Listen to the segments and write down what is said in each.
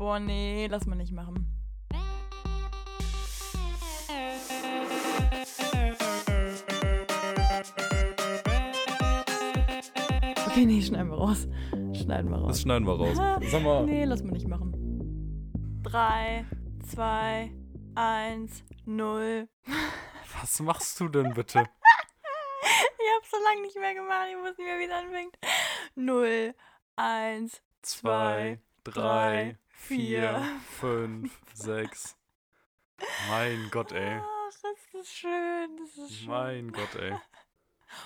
Boah, nee, lass mal nicht machen. Okay, nee, schneiden wir raus. Schneiden wir raus. Das schneiden wir raus. Sag mal. Nee, lass mal nicht machen. 3, 2, 1, 0. Was machst du denn bitte? Ich hab's so lange nicht mehr gemacht, ich muss nicht mehr, wie es anfängt. 0, 1, Zwei, drei, vier, vier. fünf, sechs. Mein Gott, ey. Ach, das ist schön, das ist schön. Mein Gott, ey.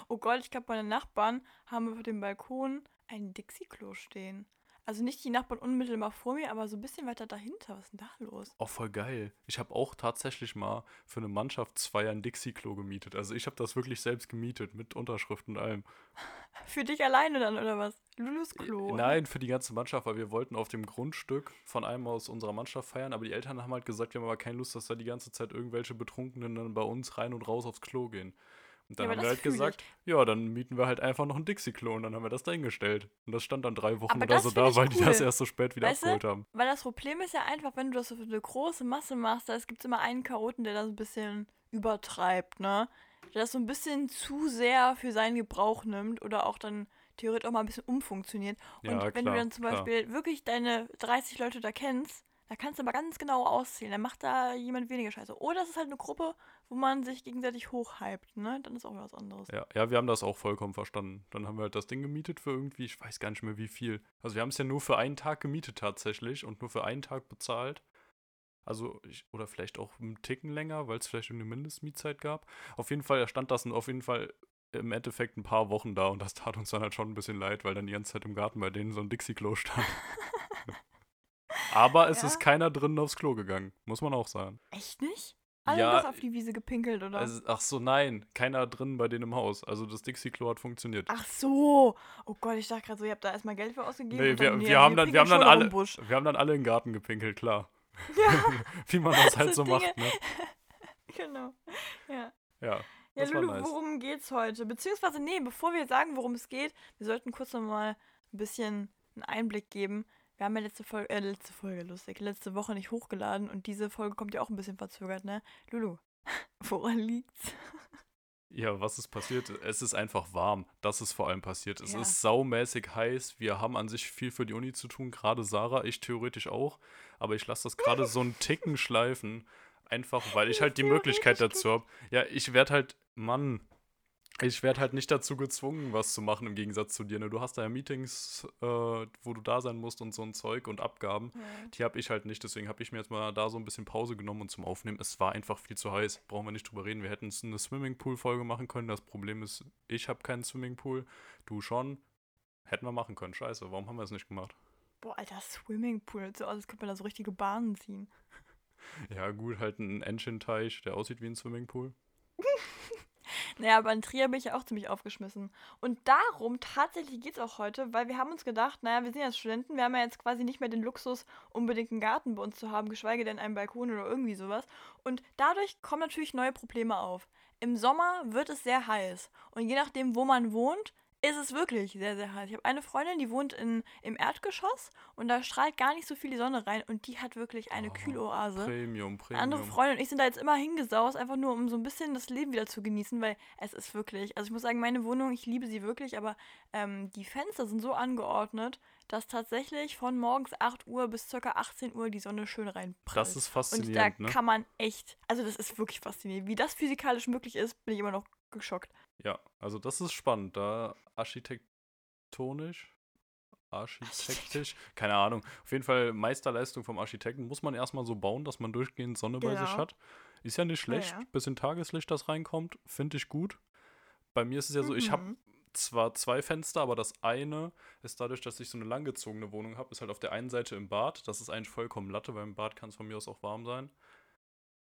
Oh Gott, ich glaube, meine Nachbarn haben auf dem Balkon ein Dixie-Klo stehen. Also nicht die Nachbarn unmittelbar vor mir, aber so ein bisschen weiter dahinter. Was ist denn da los? Auch voll geil. Ich habe auch tatsächlich mal für eine Mannschaftsfeier ein Dixie-Klo gemietet. Also ich habe das wirklich selbst gemietet, mit Unterschrift und allem. Für dich alleine dann, oder was? Lulus Klo. Nein, für die ganze Mannschaft, weil wir wollten auf dem Grundstück von einem aus unserer Mannschaft feiern, aber die Eltern haben halt gesagt, wir haben aber keine Lust, dass da die ganze Zeit irgendwelche Betrunkenen dann bei uns rein und raus aufs Klo gehen. Und dann Ja, haben wir halt fühl ich. gesagt, ja, dann mieten wir halt einfach noch ein Dixie-Klo und dann haben wir das dahingestellt. Und das stand dann drei Wochen Aber oder so da, weil die cool. das erst so spät wieder Weißt abgeholt haben. Weil das Problem ist ja einfach, wenn du das so für eine große Masse machst, da gibt es immer einen Chaoten, der das ein bisschen übertreibt, ne? Der das so ein bisschen zu sehr für seinen Gebrauch nimmt oder auch dann theoretisch auch mal ein bisschen umfunktioniert. Und Ja, wenn klar, du dann zum klar. Beispiel wirklich deine 30 Leute da kennst, da kannst du aber ganz genau auszählen. Dann macht da jemand weniger Scheiße. Oder es ist halt eine Gruppe, wo man sich gegenseitig hochhypt, ne? Dann ist auch was anderes. Ja, ja, wir haben das auch vollkommen verstanden. Dann haben wir halt das Ding gemietet für irgendwie, ich weiß gar nicht mehr wie viel. Also wir haben es ja nur für einen Tag gemietet tatsächlich und nur für einen Tag bezahlt. Also, ich, oder vielleicht auch einen Ticken länger, weil es vielleicht eine Mindestmietzeit gab. Auf jeden Fall stand das auf jeden Fall im Endeffekt ein paar Wochen da und das tat uns dann halt schon ein bisschen leid, weil dann die ganze Zeit im Garten bei denen so ein Dixie-Klo stand. Aber es Ja. ist keiner drinnen aufs Klo gegangen, muss man auch sagen. Echt nicht? Alle Ja, doch auf die Wiese gepinkelt, oder? Also, ach so, nein, keiner drinnen bei denen im Haus. Also das Dixie-Klo hat funktioniert. Ach so. Oh Gott, ich dachte gerade so, ihr habt da erstmal Geld für ausgegeben. Nee, wir, wir, haben dann, wir, haben dann alle, im wir haben dann alle in den Garten gepinkelt, klar. Ja, Wie man das halt So so macht, ne? genau. Ja. Ja, Ja, Lulu, nice. worum geht's heute? Beziehungsweise, nee, bevor wir sagen, worum es geht, wir sollten kurz nochmal ein bisschen einen Einblick geben. Wir haben ja letzte Folge, äh, letzte Folge, lustig, letzte Woche nicht hochgeladen und diese Folge kommt ja auch ein bisschen verzögert, ne? Lulu, woran liegt's? Ja, was ist passiert? Es ist einfach warm. Das ist vor allem passiert. Es Ja. ist saumäßig heiß. Wir haben an sich viel für die Uni zu tun, gerade Sarah, ich theoretisch auch. Aber ich lasse das gerade so einen Ticken schleifen. Einfach, weil ich halt die Möglichkeit dazu habe. Ja, ich werde halt, Mann, ich werde halt nicht dazu gezwungen, was zu machen im Gegensatz zu dir. Ne? Du hast da ja Meetings, äh, wo du da sein musst und so ein Zeug und Abgaben. Die habe ich halt nicht, deswegen habe ich mir jetzt mal da so ein bisschen Pause genommen und zum Aufnehmen. Es war einfach viel zu heiß. Brauchen wir nicht drüber reden. Wir hätten eine Swimmingpool-Folge machen können. Das Problem ist, ich habe keinen Swimmingpool. Du schon. Hätten wir machen können. Scheiße, warum haben wir es nicht gemacht? Boah, alter Swimmingpool, so aus, als könnte man da so richtige Bahnen ziehen. Ja, gut, halt ein Engine-Teich, der aussieht wie ein Swimmingpool. Naja, aber in Trier bin ich ja auch ziemlich aufgeschmissen. Und darum tatsächlich geht es auch heute, weil wir haben uns gedacht, naja, wir sind jetzt Studenten, wir haben ja jetzt quasi nicht mehr den Luxus, unbedingt einen Garten bei uns zu haben, geschweige denn einen Balkon oder irgendwie sowas. Und dadurch kommen natürlich neue Probleme auf. Im Sommer wird es sehr heiß. Und je nachdem, wo man wohnt, ist es wirklich sehr, sehr heiß. Ich habe eine Freundin, die wohnt in, im Erdgeschoss und da strahlt gar nicht so viel die Sonne rein und die hat wirklich eine Oh, Kühloase. Premium, Premium. andere Freundin und ich sind da jetzt immer hingesaust, einfach nur um so ein bisschen das Leben wieder zu genießen, weil es ist wirklich, also ich muss sagen, meine Wohnung, ich liebe sie wirklich, aber ähm, die Fenster sind so angeordnet, dass tatsächlich von morgens 8 Uhr bis ca. 18 Uhr die Sonne schön reinprallt. Das ist und da faszinierend, ne? kann man echt, also das ist wirklich faszinierend. Wie das physikalisch möglich ist, bin ich immer noch geschockt. Ja, also das ist spannend. Da architektonisch, architektisch, keine Ahnung. Auf jeden Fall Meisterleistung vom Architekten muss man erstmal so bauen, dass man durchgehend Sonne bei sich Genau. hat. Ist ja nicht schlecht, ja. bisschen Tageslicht, das reinkommt, finde ich gut. Bei mir ist es ja so, ich habe Mhm. zwar zwei Fenster, aber das eine ist dadurch, dass ich so eine langgezogene Wohnung habe, ist halt auf der einen Seite im Bad. Das ist eigentlich vollkommen Latte, weil im Bad kann es von mir aus auch warm sein.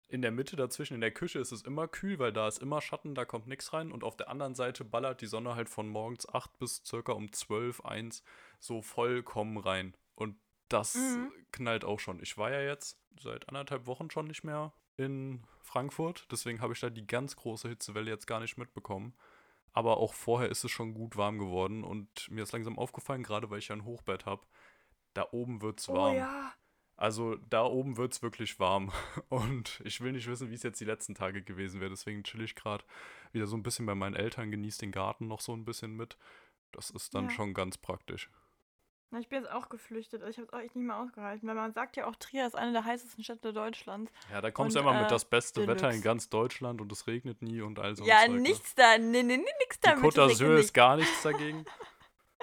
In der Mitte dazwischen, in der Küche ist es immer kühl, weil da ist immer Schatten, da kommt nichts rein. Und auf der anderen Seite ballert die Sonne halt von morgens 8 bis circa um 12, 1 so vollkommen rein. Und das Mhm. knallt auch schon. Ich war ja jetzt seit anderthalb Wochen schon nicht mehr in Frankfurt, deswegen habe ich da die ganz große Hitzewelle jetzt gar nicht mitbekommen. Aber auch vorher ist es schon gut warm geworden und mir ist langsam aufgefallen, gerade weil ich ja ein Hochbett habe, da oben wird es Oh warm. ja. Also da oben wird es wirklich warm. Und ich will nicht wissen, wie es jetzt die letzten Tage gewesen wäre. Deswegen chill ich gerade wieder so ein bisschen bei meinen Eltern, genieße den Garten noch so ein bisschen mit. Das ist dann Ja. schon ganz praktisch. Na, ich bin jetzt auch geflüchtet. Also ich habe es auch echt nicht mehr ausgehalten. Weil man sagt ja auch, Trier ist eine der heißesten Städte Deutschlands. Ja, da kommst du Und, immer mit äh, das beste Wetter in Deluxe. ganz Deutschland und es regnet nie und all so ja, ne? nichts da. Nee, nee, nee, Die damit. Côte d'Azur ist gar nichts dagegen.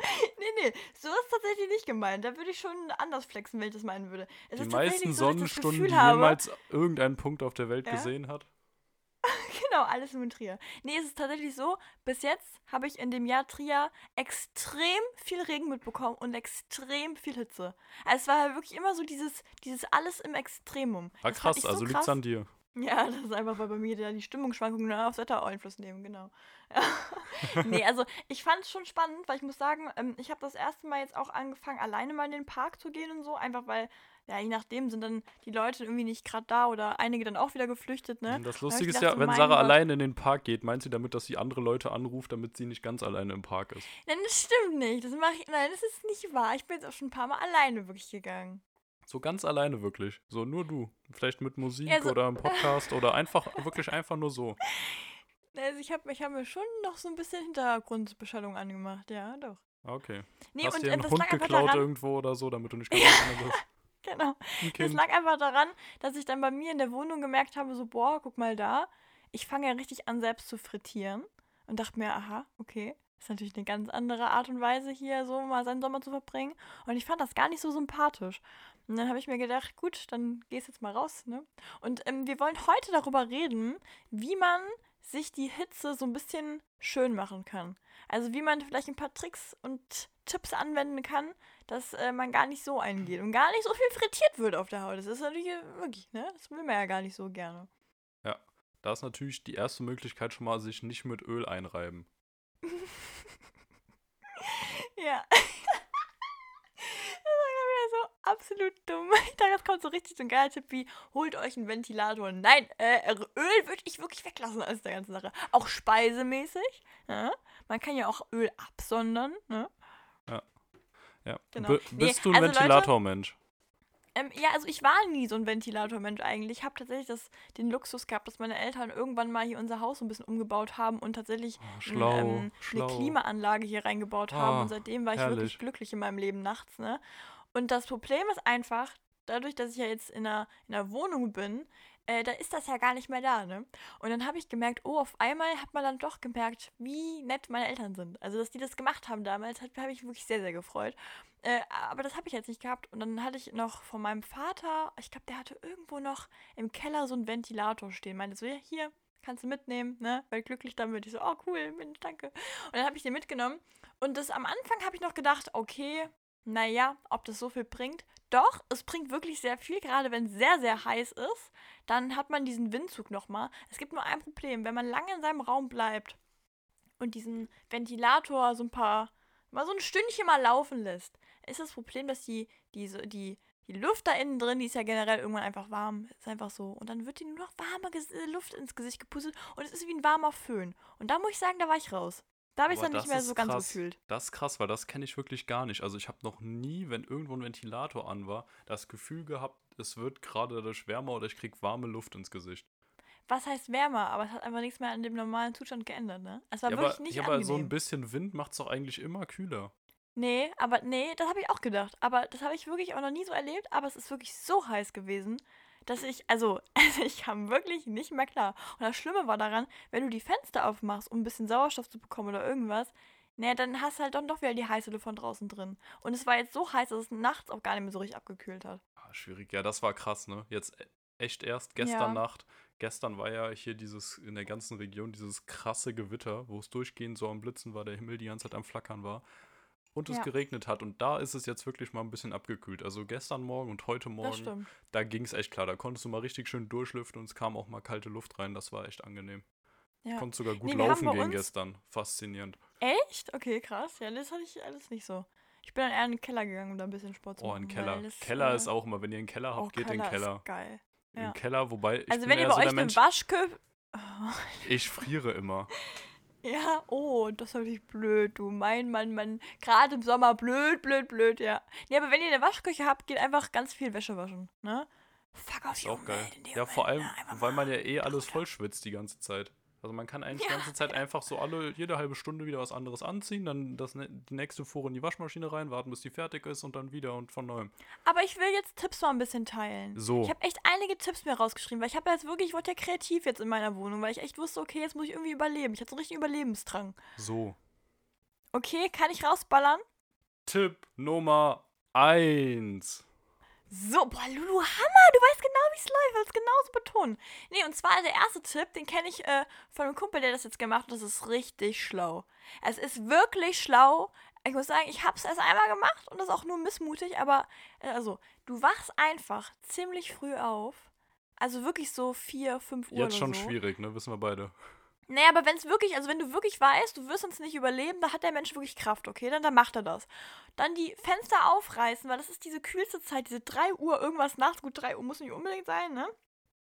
Nee, nee, so ist tatsächlich nicht gemeint. Da würde ich schon anders flexen, wenn ich das meinen würde. Es Die ist meisten so, Sonnenstunden, die habe, jemals irgendein Punkt auf der Welt Ja? gesehen hat. Genau, alles nur in Trier. Nee, es ist tatsächlich so, bis jetzt habe ich in dem Jahr Trier extrem viel Regen mitbekommen und extrem viel Hitze. Also es war halt wirklich immer so dieses, dieses alles im Extremum. Ah, Das fand krass, so also liegt's krass. an dir. Ja, das ist einfach, weil bei mir die Stimmungsschwankungen aufs Wetter Einfluss nehmen, genau. Ja. nee, also ich fand es schon spannend, weil ich muss sagen, ähm, ich habe das erste Mal jetzt auch angefangen, alleine mal in den Park zu gehen und so, einfach weil, ja, je nachdem sind dann die Leute irgendwie nicht gerade da oder einige dann auch wieder geflüchtet, ne? Und Das Lustige ist gedacht ja, wenn Sarah Gott. alleine in den Park geht, meint sie damit, dass sie andere Leute anruft, damit sie nicht ganz alleine im Park ist. Nein, das stimmt nicht. Das mache ich. Nein, das ist nicht wahr. Ich bin jetzt auch schon ein paar Mal alleine wirklich gegangen. So ganz alleine wirklich. So nur du. Vielleicht mit Musik Ja, so- oder im Podcast oder einfach, wirklich einfach nur so. Also ich habe ich hab mir schon noch so ein bisschen Hintergrundbeschallung angemacht, ja, doch. Okay. Nee, Hast und dir äh, einen Hund geklaut daran, irgendwo oder so, damit du nicht ganz alleine bist? genau, das lag einfach daran, dass ich dann bei mir in der Wohnung gemerkt habe, so, boah, guck mal da, ich fange ja richtig an, selbst zu frittieren und dachte mir, aha, okay, ist natürlich eine ganz andere Art und Weise, hier so mal seinen Sommer zu verbringen und ich fand das gar nicht so sympathisch. Und dann habe ich mir gedacht, gut, dann gehst jetzt mal raus, ne? Und ähm, wir wollen heute darüber reden, wie man sich die Hitze so ein bisschen schön machen kann. Also wie man vielleicht ein paar Tricks und Tipps anwenden kann, dass äh, man gar nicht so eingeht und gar nicht so viel frittiert wird auf der Haut. Das ist natürlich äh, wirklich, ne? Das will man ja gar nicht so gerne. Da ist natürlich die erste Möglichkeit schon mal, sich nicht mit Öl einreiben. Ja. Das war wieder so absolut dumm. Ich dachte, jetzt kommt so richtig so ein geiler Tipp wie, holt euch einen Ventilator. Nein, äh, Öl würde ich wirklich weglassen aus der ganzen Sache. Auch speisemäßig. Ja? Man kann ja auch Öl absondern. Ne? Ja. Genau. B Nee, bist du ein also Ventilatormensch? Ähm, ja, also ich war nie so ein Ventilatormensch eigentlich. Ich habe tatsächlich das, den Luxus gehabt, dass meine Eltern irgendwann mal hier unser Haus so ein bisschen umgebaut haben und tatsächlich Oh, n- schlau, ähm, schlau. eine Klimaanlage hier reingebaut haben. Ah, und seitdem war ich herrlich. wirklich glücklich in meinem Leben nachts. Ne? Und das Problem ist einfach, dadurch, dass ich ja jetzt in einer, in einer Wohnung bin, äh, da ist das ja gar nicht mehr da. Ne? Und dann habe ich gemerkt, oh, auf einmal hat man dann doch gemerkt, wie nett meine Eltern sind. Also, dass die das gemacht haben damals, hat- habe ich wirklich sehr, sehr gefreut. Äh, aber das habe ich jetzt nicht gehabt. Und dann hatte ich noch von meinem Vater, ich glaube, der hatte irgendwo noch im Keller so einen Ventilator stehen. Meinte so, ja, hier, kannst du mitnehmen, ne? Weil glücklich damit. Ich so, oh cool, Mensch, danke. Und dann habe ich den mitgenommen. Und das am Anfang habe ich noch gedacht, okay, naja, ob das so viel bringt. Doch, es bringt wirklich sehr viel, gerade wenn es sehr, sehr heiß ist. Dann hat man diesen Windzug nochmal. Es gibt nur ein Problem, wenn man lange in seinem Raum bleibt und diesen Ventilator so ein paar, mal so ein Stündchen mal laufen lässt, ist das Problem, dass die, diese, die, die Luft da innen drin, die ist ja generell irgendwann einfach warm. Ist einfach so. Und dann wird die nur noch warme Luft ins Gesicht gepustet und es ist wie ein warmer Föhn. Und da muss ich sagen, da war ich raus. Da habe ich es Aber dann nicht das mehr so ganz krass. gefühlt. Das ist krass, weil das kenne ich wirklich gar nicht. Also ich habe noch nie, wenn irgendwo ein Ventilator an war, das Gefühl gehabt, es wird gerade dadurch wärmer oder ich kriege warme Luft ins Gesicht. Was heißt wärmer? Aber es hat einfach nichts mehr an dem normalen Zustand geändert, ne? Es war Ja, wirklich aber, nicht ja, aber angenehm. so ein bisschen Wind macht es doch eigentlich immer kühler. Nee, aber nee, das habe ich auch gedacht. Aber das habe ich wirklich auch noch nie so erlebt. Aber es ist wirklich so heiß gewesen, dass ich, also, also ich kam wirklich nicht mehr klar. Und das Schlimme war daran, wenn du die Fenster aufmachst, um ein bisschen Sauerstoff zu bekommen oder irgendwas, naja, dann hast du halt dann doch wieder die heiße Luft von draußen drin. Und es war jetzt so heiß, dass es nachts auch gar nicht mehr so richtig abgekühlt hat. Ah, schwierig. Ja, das war krass, ne? Jetzt e- echt erst gestern Ja. Nacht. Gestern war ja hier dieses, in der ganzen Region dieses krasse Gewitter, wo es durchgehend so am Blitzen war, der Himmel die ganze Zeit am Flackern war. Und es Ja. geregnet hat. Und da ist es jetzt wirklich mal ein bisschen abgekühlt. Also gestern Morgen und heute Morgen, da ging es echt klar. Da konntest du mal richtig schön durchlüften und es kam auch mal kalte Luft rein. Das war echt angenehm. Ja. Konntest sogar gut Nee, laufen gehen gestern. Faszinierend. Echt? Okay, krass. Ja, das hatte ich alles nicht so. Ich bin dann eher in den Keller gegangen, um da ein bisschen Sport zu Oh, machen. ein Keller. das, Keller äh, ist auch immer, wenn ihr einen Keller habt, oh, geht in den Keller Keller. Ist geil. Im ja. Keller, wobei ich Also wenn ihr bei so euch der eine Mensch, Waschkö... Oh, ich friere immer. Ja, oh, das ist natürlich blöd, du. Mein Mann, Mann. Gerade im Sommer blöd, blöd, blöd, ja. Nee, aber wenn ihr eine Waschküche habt, geht einfach ganz viel Wäsche waschen, ne? Fuck auf Ist die auch geil. Umwelt dem Ja, vor allem, ne? Weil man ja eh alles voll schwitzt die ganze Zeit. Also man kann eigentlich die Ja. ganze Zeit einfach so alle, jede halbe Stunde wieder was anderes anziehen, dann das, ne- die nächste Fuhre in die Waschmaschine rein, warten, bis die fertig ist und dann wieder und von neuem. Aber ich will jetzt Tipps mal ein bisschen teilen. So. Ich habe echt einige Tipps mir rausgeschrieben, weil ich habe jetzt wirklich, ich wurde ja kreativ jetzt in meiner Wohnung, weil ich echt wusste, okay, jetzt muss ich irgendwie überleben. Ich hatte so einen richtigen Überlebensdrang. So. Okay, kann ich rausballern? Tipp Nummer 1. So, boah, Lulu, Hammer, du weißt genau, wie es läuft, willst genauso betonen. Nee, und zwar der erste Tipp, den kenne ich äh, von einem Kumpel, der das jetzt gemacht hat, das ist richtig schlau. Es ist wirklich schlau. Ich muss sagen, ich habe es erst einmal gemacht und das ist auch nur missmutig, aber äh, also, du wachst einfach ziemlich früh auf. Also wirklich so 4, 5 Uhr Jetzt schon so. schwierig, ne? Wissen wir beide. Nee, aber wenn es wirklich, also wenn du wirklich weißt, du wirst uns nicht überleben, da hat der Mensch wirklich Kraft, okay? Dann, dann macht er das. Dann die Fenster aufreißen, weil das ist diese kühlste Zeit, diese 3 Uhr irgendwas nachts. Gut, 3 Uhr muss nicht unbedingt sein, ne?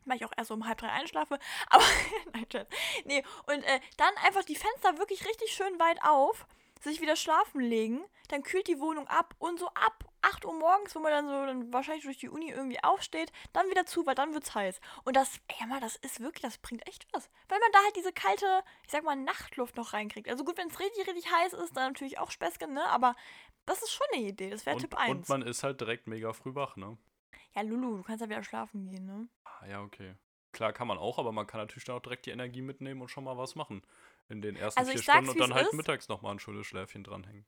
Weil ich auch erst um halb drei einschlafe. Aber, nein, Scherz. Nee, und äh, dann einfach die Fenster wirklich richtig schön weit auf, sich wieder schlafen legen, dann kühlt die Wohnung ab und so ab 8 Uhr morgens, wo man dann so dann wahrscheinlich durch die Uni irgendwie aufsteht, dann wieder zu, weil dann wird's heiß. Und das, ja mal, das ist wirklich, das bringt echt was. Weil man da halt diese kalte, ich sag mal, Nachtluft noch reinkriegt. Also gut, wenn es richtig, richtig heiß ist, dann natürlich auch Späßchen, ne? Aber das ist schon eine Idee. Das wäre Tipp 1. und man ist halt direkt mega früh wach, ne? ja, Lulu, du kannst ja wieder schlafen gehen, ne? Ah, ja, okay. Klar kann man auch, aber man kann natürlich dann auch direkt die Energie mitnehmen und schon mal was machen. In den ersten Also vier Stunden und dann halt ist. mittags nochmal ein schönes Schläfchen dranhängen.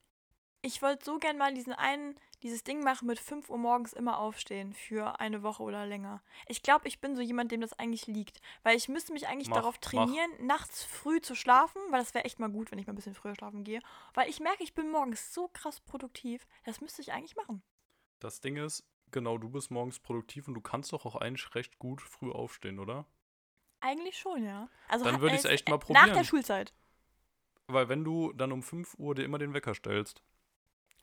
Ich wollte so gern mal diesen einen, dieses Ding machen mit 5 Uhr morgens immer aufstehen für eine Woche oder länger. Ich glaube, ich bin so jemand, dem das eigentlich liegt. Weil ich müsste mich eigentlich Mach, darauf mach. trainieren, nachts früh zu schlafen, weil das wäre echt mal gut, wenn ich mal ein bisschen früher schlafen gehe. Weil ich merke, ich bin morgens so krass produktiv. Das müsste ich eigentlich machen. Das Ding ist, genau, du bist morgens produktiv und du kannst doch auch eigentlich recht gut früh aufstehen, oder? Eigentlich schon, ja. Also Dann würde äh, echt mal Nach der probieren. Schulzeit. Weil wenn du dann um 5 Uhr dir immer den Wecker stellst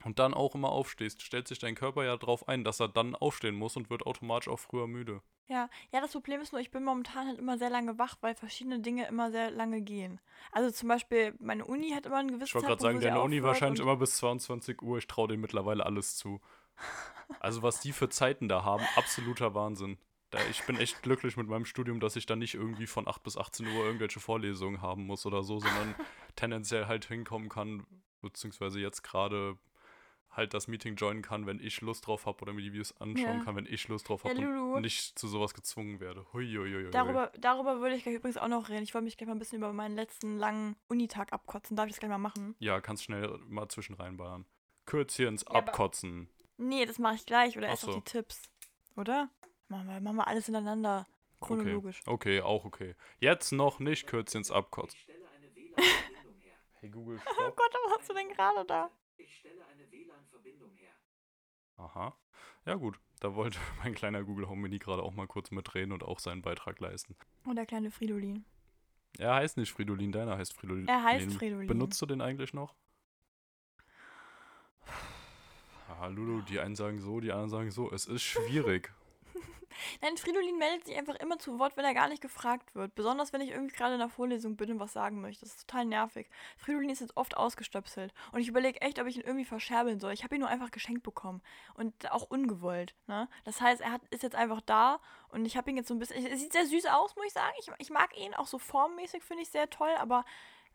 und dann auch immer aufstehst, stellt sich dein Körper ja darauf ein, dass er dann aufstehen muss und wird automatisch auch früher müde. Ja, ja, das Problem ist nur, ich bin momentan halt immer sehr lange wach, weil verschiedene Dinge immer sehr lange gehen. Also zum Beispiel, meine Uni hat immer einen gewissen Ich wollte gerade sagen, deine Uni wahrscheinlich immer bis 22 Uhr. Ich traue denen mittlerweile alles zu. Also was die für Zeiten da haben, absoluter Wahnsinn. Da, ich bin echt glücklich mit meinem Studium, dass ich da nicht irgendwie von 8 bis 18 Uhr irgendwelche Vorlesungen haben muss oder so, sondern tendenziell halt hinkommen kann, beziehungsweise jetzt gerade halt das Meeting joinen kann, wenn ich Lust drauf habe oder mir die Videos anschauen Ja. kann, wenn ich Lust drauf Ja, habe Lulu. und nicht zu sowas gezwungen werde. Huiuiuiui. Darüber, darüber würde ich gleich übrigens auch noch reden. Ich wollte mich gleich mal ein bisschen über meinen letzten langen Unitag abkotzen. Darf ich das gleich mal machen? Ja, kannst schnell mal zwischen reinballern. Kürzchens Ja, abkotzen. Nee, das mache ich gleich. Oder Ach erst noch so. die Tipps. Oder? Machen wir, machen wir alles hintereinander. Chronologisch. Okay, auch okay. Jetzt noch nicht Kürzchens abkotzen. stelle eine WLAN-Verbindung her. Hey Google, Oh stopp. Gott, was hast du denn gerade da? Ich stelle eine WLAN-Verbindung her. Aha. Ja gut, da wollte mein kleiner Google Home Mini gerade auch mal kurz mitreden und auch seinen Beitrag leisten. Und der kleine Fridolin. Er heißt nicht Fridolin, deiner heißt Fridolin. Er heißt Fridolin. Benutzt du den eigentlich noch? Ah, Lulu, die einen sagen so, die anderen sagen so. Es ist schwierig. Nein, Fridolin meldet sich einfach immer zu Wort, wenn er gar nicht gefragt wird. Besonders wenn ich irgendwie gerade in der Vorlesung bin und was sagen möchte. Das ist total nervig. Fridolin ist jetzt oft ausgestöpselt. Und ich überlege echt, ob ich ihn irgendwie verscherbeln soll. Ich habe ihn nur einfach geschenkt bekommen. Und auch ungewollt. Ne? Das heißt, er hat, ist jetzt einfach da. Und ich habe ihn jetzt so ein bisschen. Er sieht sehr süß aus, muss ich sagen. Ich, ich mag ihn. Auch so formmäßig finde ich sehr toll. Aber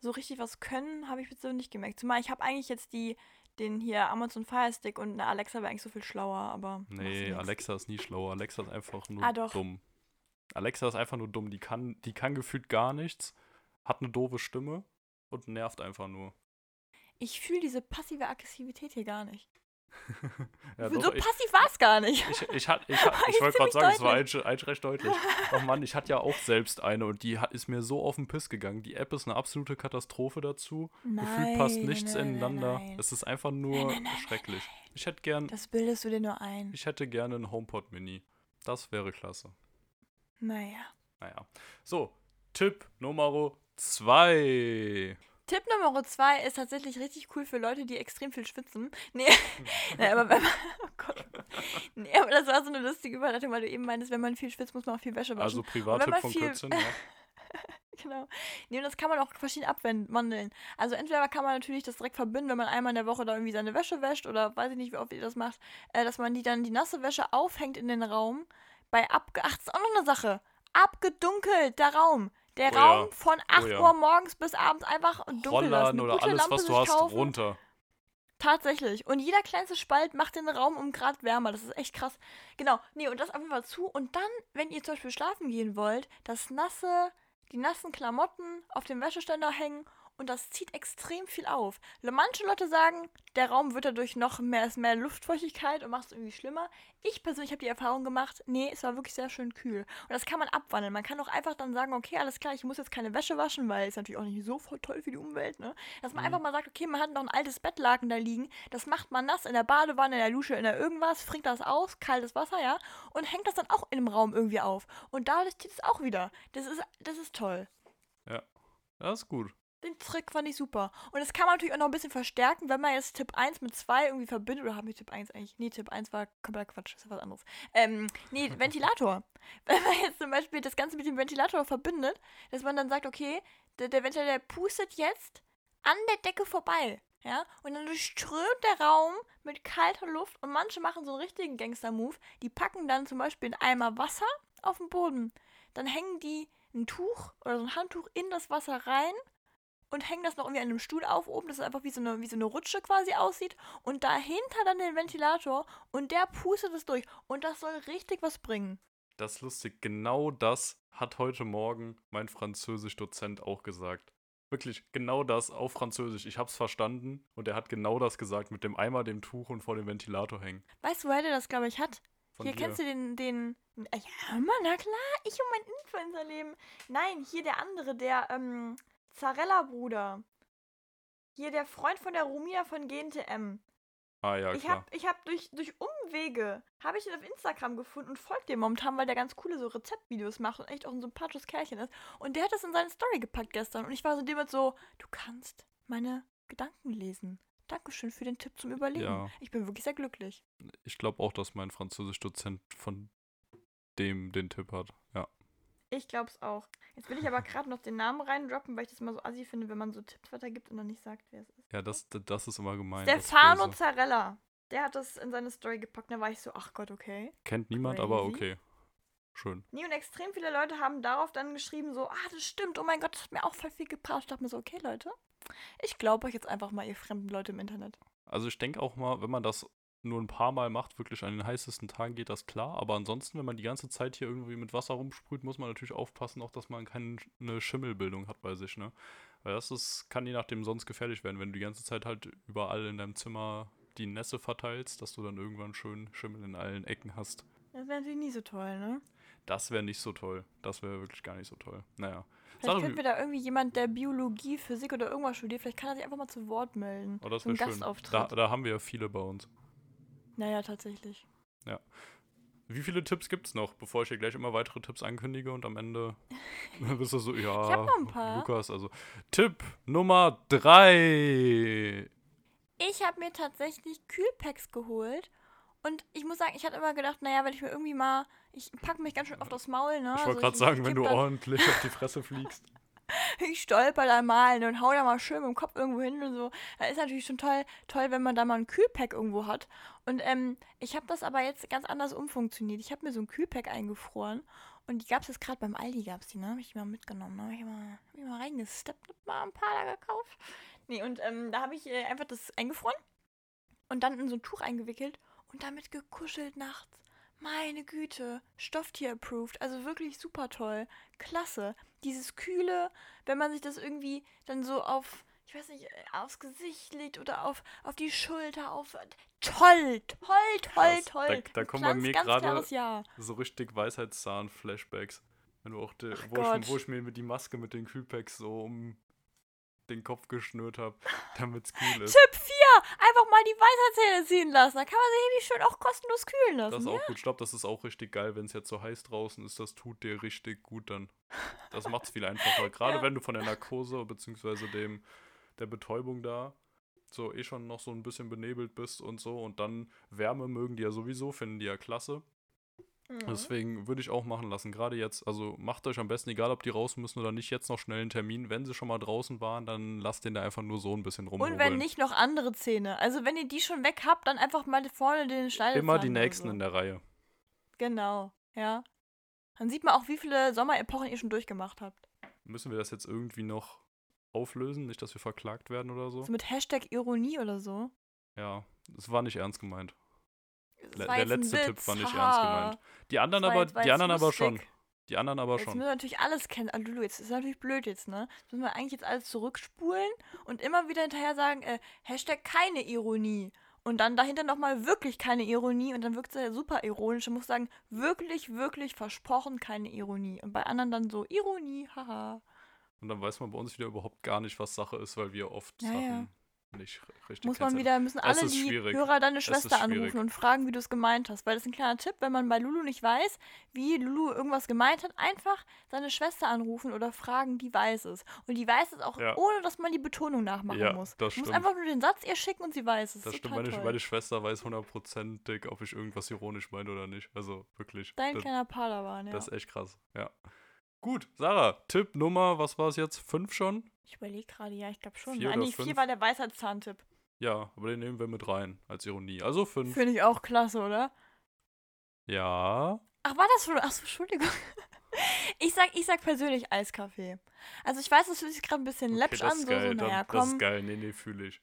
so richtig was können habe ich so nicht gemerkt. Zumal ich habe eigentlich jetzt die. Den hier Amazon Fire Stick und eine Alexa wäre eigentlich so viel schlauer, aber. Nee. Alexa ist nie schlauer. Alexa ist einfach nur Ah, dumm. Alexa ist einfach nur dumm. Die kann, die kann gefühlt gar nichts, hat eine doofe Stimme und nervt einfach nur. Ich fühle diese passive Aggressivität hier gar nicht. Ja, so doch, ich, passiv war es gar nicht. Ich, ich, hat, ich, hat, ich Eigentlich wollte gerade sagen, es war eigentlich, eigentlich recht deutlich. Oh Mann, ich hatte ja auch selbst eine und die hat, ist mir so auf den Piss gegangen. Die App ist eine absolute Katastrophe dazu. Gefühlt passt nichts nein, ineinander. Nein, Es ist einfach nur Nein, nein, nein, schrecklich. Ich hätte gern, Das bildest du dir nur ein. ich hätte gerne einen HomePod Mini. Das wäre klasse. Naja. Naja. So, Tipp Nummer zwei. Tipp Nummer zwei ist tatsächlich richtig cool für Leute, die extrem viel schwitzen. Nee, nee aber wenn man. Oh Gott. Nee, aber das war so eine lustige Überleitung, weil du eben meintest, wenn man viel schwitzt, muss man auch viel Wäsche waschen. Also Privattipp man von viel- Kürzchen, ja. Genau. Nee, und das kann man auch verschieden abwandeln. Also entweder kann man natürlich das direkt verbinden, wenn man einmal in der Woche da irgendwie seine Wäsche wäscht oder weiß ich nicht, wie oft ihr das macht, äh, dass man die dann die nasse Wäsche aufhängt in den Raum. Bei abge... Ach, das ist auch noch eine Sache. Abgedunkelt, der Raum. Der Oh ja. Raum von 8 ja. Uhr morgens bis abends einfach dunkel lassen. Rollladen Eine oder alles, Lampe was du hast, kaufen. runter. Tatsächlich. Und jeder kleinste Spalt macht den Raum um Grad wärmer. Das ist echt krass. Genau. Nee, und das auf jeden Fall zu. Und dann, wenn ihr zum Beispiel schlafen gehen wollt, das nasse, die nassen Klamotten auf dem Wäscheständer hängen und das zieht extrem viel auf. Manche Leute sagen, der Raum wird dadurch noch mehr, ist mehr Luftfeuchtigkeit und macht es irgendwie schlimmer. Ich persönlich habe die Erfahrung gemacht, nee, es war wirklich sehr schön kühl. Und das kann man abwandeln. Man kann auch einfach dann sagen, okay, alles klar, ich muss jetzt keine Wäsche waschen, weil es natürlich auch nicht so voll toll für die Umwelt, ne? Dass man Mhm. einfach mal sagt, okay, man hat noch ein altes Bettlaken da liegen, das macht man nass in der Badewanne, in der Dusche, in der irgendwas, fringt das aus, kaltes Wasser, ja, und hängt das dann auch in dem Raum irgendwie auf. Und dadurch zieht es auch wieder. Das ist, das ist toll. Das ist gut. Den Trick fand ich super. Und das kann man natürlich auch noch ein bisschen verstärken, wenn man jetzt Tipp 1 mit 2 irgendwie verbindet. Oder haben wir Tipp 1 eigentlich? Nee, Tipp 1 war kompletter Quatsch, das ist was anderes. Ähm, nee, Ventilator. wenn man jetzt zum Beispiel das Ganze mit dem Ventilator verbindet, dass man dann sagt, okay, der, der Ventilator der pustet jetzt an der Decke vorbei. Ja, und dann durchströmt der Raum mit kalter Luft und manche machen so einen richtigen Gangster-Move. Die packen dann zum Beispiel einen Eimer Wasser auf den Boden. Dann hängen die ein Tuch oder so ein Handtuch in das Wasser rein und hängen das noch irgendwie an einem Stuhl auf oben, dass es einfach wie so, eine, wie so eine Rutsche quasi aussieht. Und dahinter dann den Ventilator und der pustet es durch. Und das soll richtig was bringen. Das ist lustig. Genau das hat heute Morgen mein Französisch-Dozent auch gesagt. Wirklich, genau das auf Französisch. Ich hab's verstanden und er hat genau das gesagt mit dem Eimer, dem Tuch und vor dem Ventilator hängen. Weißt du, woher der das, glaube ich, hat? Von hier dir. kennst du den, den. Ja, Mann, na klar, ich und mein Influencer-Leben. Nein, hier der andere, der, ähm, Zarella-Bruder. Hier der Freund von der Romina von GNTM. Ah ja, ich klar. hab, ich hab durch, durch Umwege, habe ich ihn auf Instagram gefunden und folgt dem momentan, weil der ganz coole so Rezeptvideos macht und echt auch ein sympathisches Kerlchen ist. Und der hat das in seine Story gepackt gestern. Und ich war so dem jetzt so, du kannst meine Gedanken lesen. Dankeschön für den Tipp zum Überlegen. Ja. Ich bin wirklich sehr glücklich. Ich glaube auch, dass mein Französisch-Dozent von dem den Tipp hat. Ja. Ich glaub's auch. Jetzt will ich aber gerade noch den Namen reindroppen, weil ich das immer so assi finde, wenn man so Tipps weitergibt und dann nicht sagt, wer es ist. Ja, das, das ist immer gemein. Stefano. Zarella. Der hat das in seine Story gepackt. Da war ich so, ach Gott, okay. Kennt niemand, aber Crazy. okay. Schön. Nee, und extrem viele Leute haben darauf dann geschrieben, so, ah, das stimmt, oh mein Gott, das hat mir auch voll viel gebracht. Ich dachte mir so, okay, Leute, ich glaube euch jetzt einfach mal, ihr fremden Leute im Internet. Also ich denke auch mal, wenn man das nur ein paar Mal macht, wirklich an den heißesten Tagen geht das klar. Aber ansonsten, wenn man die ganze Zeit hier irgendwie mit Wasser rumsprüht, muss man natürlich aufpassen, auch dass man keine Schimmelbildung hat bei sich, ne? Weil das ist, kann je nachdem sonst gefährlich werden, wenn du die ganze Zeit halt überall in deinem Zimmer die Nässe verteilst, dass du dann irgendwann schön Schimmel in allen Ecken hast. Das wäre natürlich nie so toll, ne? Das wäre nicht so toll. Das wäre wirklich gar nicht so toll. Naja. Vielleicht könnten wir da irgendwie jemand, der Biologie, Physik oder irgendwas studiert, vielleicht kann er sich einfach mal zu Wort melden. Oh, das wäre schön. Gastauftritt. Da, da haben wir ja viele bei uns. Naja, tatsächlich. Wie viele Tipps gibt's noch, bevor ich hier gleich immer weitere Tipps ankündige und am Ende bist du so, ja, Ich hab noch ein paar. Lukas, also Tipp Nummer drei. Ich habe mir tatsächlich Kühlpacks geholt. Und ich muss sagen, ich hatte immer gedacht, naja, wenn ich mir irgendwie mal. Ich packe mich ganz schön oft aufs Maul, ne? Ich Also wollte gerade sagen, wenn du ordentlich auf die Fresse fliegst. ich stolper da mal ne, und hau da mal schön mit dem Kopf irgendwo hin und so. Da ist natürlich schon toll, toll, wenn man da mal ein Kühlpack irgendwo hat. Und ähm, ich habe das aber jetzt ganz anders umfunktioniert. Ich habe mir so ein Kühlpack eingefroren und die gab es jetzt gerade beim Aldi, gab es die, ne? Habe ich mal mitgenommen, ne? Habe ich mal, hab ich mal reingesteppt, mal ein paar da gekauft. Nee, und ähm, da habe ich äh, einfach das eingefroren und dann in so ein Tuch eingewickelt und damit gekuschelt nachts. Meine Güte, Stofftier-approved, also wirklich super toll. Klasse. Dieses Kühle, wenn man sich das irgendwie dann so auf, ich weiß nicht, aufs Gesicht legt oder auf, auf die Schulter, auf. Toll, toll, toll, Krass. toll. Da- da kommen bei mir gerade- Ja. So richtig Weisheitszahn-Flashbacks. Wenn du auch, wo, ich, wo ich mir die Maske mit den Kühlpacks so um den Kopf geschnürt habe, damit's cool ist. Tipp 4, einfach mal die Weisheitszähne ziehen lassen. Da kann man sich richtig schön auch kostenlos kühlen lassen. Das ist ja? auch gut. Ich glaube, das ist auch richtig geil, wenn es jetzt so heiß draußen ist. Das tut dir richtig gut dann. Das macht es viel einfacher. Gerade Ja. wenn du von der Narkose bzw. dem der Betäubung da so eh schon noch so ein bisschen benebelt bist und so und dann Wärme mögen die ja sowieso, finden die ja klasse. Mhm. Deswegen würde ich auch machen lassen, gerade jetzt. Also macht euch am besten, egal ob die raus müssen oder nicht, jetzt noch schnell einen Termin. Wenn sie schon mal draußen waren, dann lasst den da einfach nur so ein bisschen rumrubbeln. Und wenn nicht, noch andere Zähne. Also wenn ihr die schon weg habt, dann einfach mal vorne den Schneidezahn. Immer die nächsten so. in der Reihe. Genau, ja. Dann sieht man auch, wie viele Sommerepochen ihr schon durchgemacht habt. Müssen wir das jetzt irgendwie noch auflösen? Nicht, dass wir verklagt werden oder so? So mit Hashtag Ironie oder so. Ja, das war nicht ernst gemeint. Le- der jetzt letzte Tipp Witz, war nicht ernst gemeint. Die anderen aber, jetzt- die jetzt anderen aber schon. Die anderen aber Jetzt schon. müssen wir natürlich alles kennen. Ah, Lulu, jetzt ist natürlich blöd jetzt, ne? Jetzt müssen wir eigentlich jetzt alles zurückspulen und immer wieder hinterher sagen, äh, Hashtag keine Ironie. Und dann dahinter nochmal wirklich keine Ironie und dann wirkt es ja super ironisch. Du musst sagen, wirklich, wirklich versprochen keine Ironie. Und bei anderen dann so, Ironie, haha. Und dann weiß man bei uns wieder überhaupt gar nicht, was Sache ist, weil wir oft Ja, Sachen ja. Nicht richtig Muss man wieder, müssen alle die schwierig. Hörer deine Es Schwester anrufen und fragen, wie du es gemeint hast. Weil das ist ein kleiner Tipp, wenn man bei Lulu nicht weiß, wie Lulu irgendwas gemeint hat, einfach seine Schwester anrufen oder fragen, die weiß es. Und die weiß es auch, Ja. ohne dass man die Betonung nachmachen Ja, muss. das du musst einfach nur den Satz ihr schicken und sie weiß es. Das stimmt, meine, meine Schwester weiß hundertprozentig, ob ich irgendwas ironisch meine oder nicht. Also wirklich. Dein das, kleiner Padawan, ja. das ist echt krass. Ja. Gut, Sarah, Tipp Nummer, was war es jetzt? Fünf schon? ich überlege gerade, ja, ich glaube schon. Vier ah, oder nee, vier war der Weisheitszahntipp. Ja, aber den nehmen wir mit rein als Ironie. Also fünf. Finde ich auch klasse, oder? Ja. Ach, war das schon? Achso, Entschuldigung. Ich sag, ich sag persönlich Eiskaffee. Also ich weiß, das fühlt sich gerade ein bisschen Okay, läppsch das an, so, geil. so, naja, das komm. ist geil. Nee, nee, fühle ich.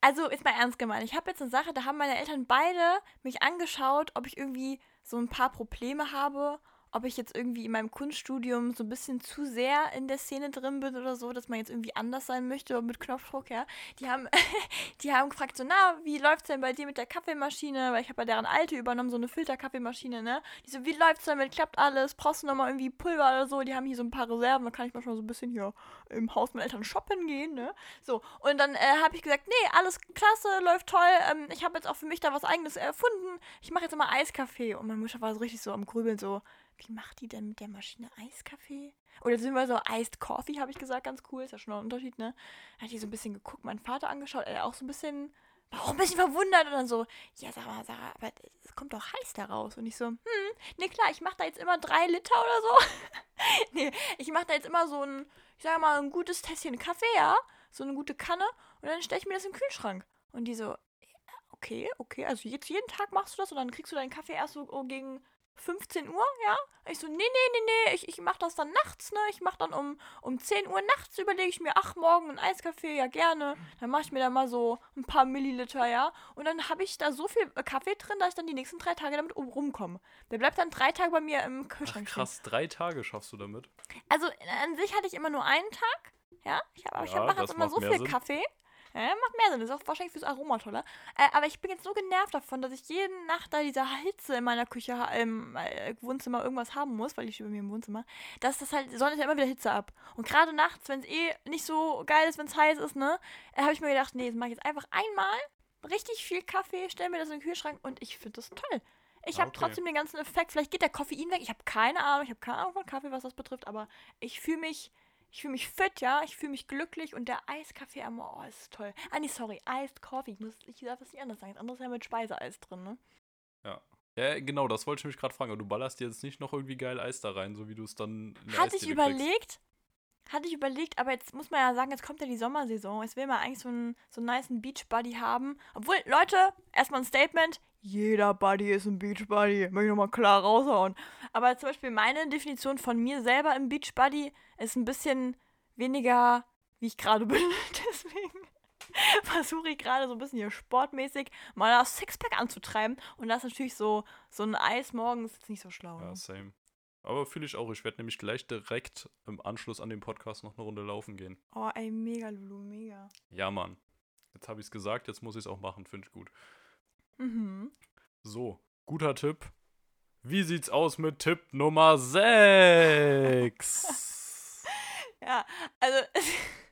Also, ist mal ernst gemeint. Ich habe jetzt eine Sache, da haben meine Eltern beide mich angeschaut, ob ich irgendwie so ein paar Probleme habe, ob ich jetzt irgendwie in meinem Kunststudium so ein bisschen zu sehr in der Szene drin bin oder so, dass man jetzt irgendwie anders sein möchte mit Knopfdruck, ja. Die haben, die haben gefragt, so, na, wie läuft's denn bei dir mit der Kaffeemaschine? Weil ich habe ja deren alte übernommen, so eine Filterkaffeemaschine, ne? Die so, wie läuft's damit? Klappt alles? Brauchst du nochmal irgendwie Pulver oder so? Die haben hier so ein paar Reserven, da kann ich manchmal so ein bisschen hier im Haus meiner Eltern shoppen gehen, ne? So, und dann äh, habe ich gesagt, nee, alles klasse, läuft toll. Ähm, ich habe jetzt auch für mich da was eigenes erfunden. Ich mache jetzt immer Eiskaffee. Und meine Mutter war so richtig so am Grübeln, so, wie macht die denn mit der Maschine Eiskaffee? Oder sind wir so Iced Coffee, habe ich gesagt, ganz cool. Ist ja schon ein Unterschied, ne? Hat die so ein bisschen geguckt, meinen Vater angeschaut, er auch so ein bisschen, war auch ein bisschen verwundert und dann so, ja, sag mal, Sarah, aber es kommt doch heiß da raus. Und ich so, hm, nee, klar, ich mache da jetzt immer drei Liter oder so. nee, ich mache da jetzt immer so ein, ich sage mal, ein gutes Tässchen Kaffee, ja, so eine gute Kanne und dann stelle ich mir das den Kühlschrank. Und die so, okay, okay, also jetzt jeden Tag machst du das und dann kriegst du deinen Kaffee erst so oh, gegen 15 Uhr, ja? Ich so, nee, nee, nee, nee, ich, ich mach das dann nachts, ne? Ich mach dann um, um 10 Uhr nachts, überlege ich mir, ach, morgen ein Eiskaffee, ja, gerne. Dann mache ich mir da mal so ein paar Milliliter, ja? Und dann habe ich da so viel äh, Kaffee drin, dass ich dann die nächsten drei Tage damit um- rumkomme. Der bleibt dann drei Tage bei mir im Ach, Kühlschrank stehen. krass, drei Tage schaffst du damit. Also an sich hatte ich immer nur einen Tag. Ja, ich habe ich Ja, hab, mache jetzt immer so viel Sinn. Kaffee. Ja, macht mehr Sinn. Das ist auch wahrscheinlich fürs Aroma toller. Äh, aber ich bin jetzt so genervt davon, dass ich jede Nacht da diese Hitze in meiner Küche, im äh, Wohnzimmer irgendwas haben muss, weil ich bei mir im Wohnzimmer, dass das halt, sonst ja immer wieder Hitze ab. Und gerade nachts, wenn es eh nicht so geil ist, wenn es heiß ist, ne, äh, habe ich mir gedacht, nee, das mache ich jetzt einfach einmal richtig viel Kaffee, stelle mir das in den Kühlschrank und ich finde das toll. Ich habe okay. trotzdem den ganzen Effekt. Vielleicht geht der Koffein weg. Ich habe keine Ahnung. Ich habe keine Ahnung von Kaffee, was das betrifft. Aber ich fühle mich, ich fühle mich fit, ja. Ich fühle mich glücklich. Und der Eiskaffee am oh, ist toll. Ah, nee, sorry. Iced Coffee. Ich, muss, ich darf das nicht anders sagen. Das andere ist ja mit Speiseeis drin, ne? Ja, genau, das wollte ich mich gerade fragen. Aber du ballerst dir jetzt nicht noch irgendwie geil Eis da rein, so wie du es dann in der Hatte ich überlegt. Hatte ich überlegt, aber jetzt muss man ja sagen, jetzt kommt ja die Sommersaison. Jetzt will man eigentlich so einen, so einen niceen Beachbuddy haben. Obwohl, Leute, erstmal ein Statement. Jeder Buddy ist ein Beachbuddy. Möchte ich nochmal klar raushauen. Aber zum Beispiel meine Definition von mir selber im Beachbuddy ist ein bisschen weniger, wie ich gerade bin. Deswegen versuche ich gerade so ein bisschen hier sportmäßig mal das Sixpack anzutreiben. Und das ist natürlich so, so ein Eis morgens ist nicht so schlau. Ja, Ne? same. Aber fühle ich auch. Ich werde nämlich gleich direkt im Anschluss an den Podcast noch eine Runde laufen gehen. Oh, ey, mega, Lulu, mega. Ja, Mann. Jetzt habe ich es gesagt, jetzt muss ich es auch machen. Finde ich gut. Mhm. So, guter Tipp. Wie sieht's aus mit Tipp Nummer 6? Ja, also.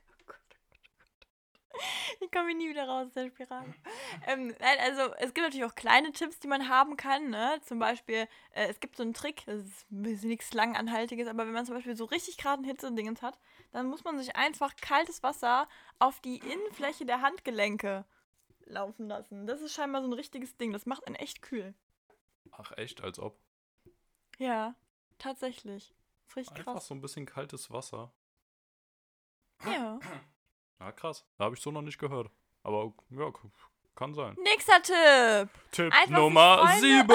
Oh Gott, oh Gott, oh. Ich komme nie wieder raus aus der Spirale. ähm, nein, also es gibt natürlich auch kleine Tipps, die man haben kann. Ne? Zum Beispiel, äh, es gibt so einen Trick, das ist ein bisschen nichts Langanhaltiges, aber wenn man zum Beispiel so richtig geraden Hitze-Dingens hat, dann muss man sich einfach kaltes Wasser auf die Innenfläche der Handgelenke laufen lassen. Das ist scheinbar so ein richtiges Ding. Das macht einen echt kühl. Ach, echt? Als ob. Ja, tatsächlich. Ist richtig Einfach krass. so ein bisschen kaltes Wasser. Ja. Ja, krass. Da habe ich so noch nicht gehört. Aber ja, kann sein. Nächster Tipp. Tipp Einfach Nummer Freunde- 7.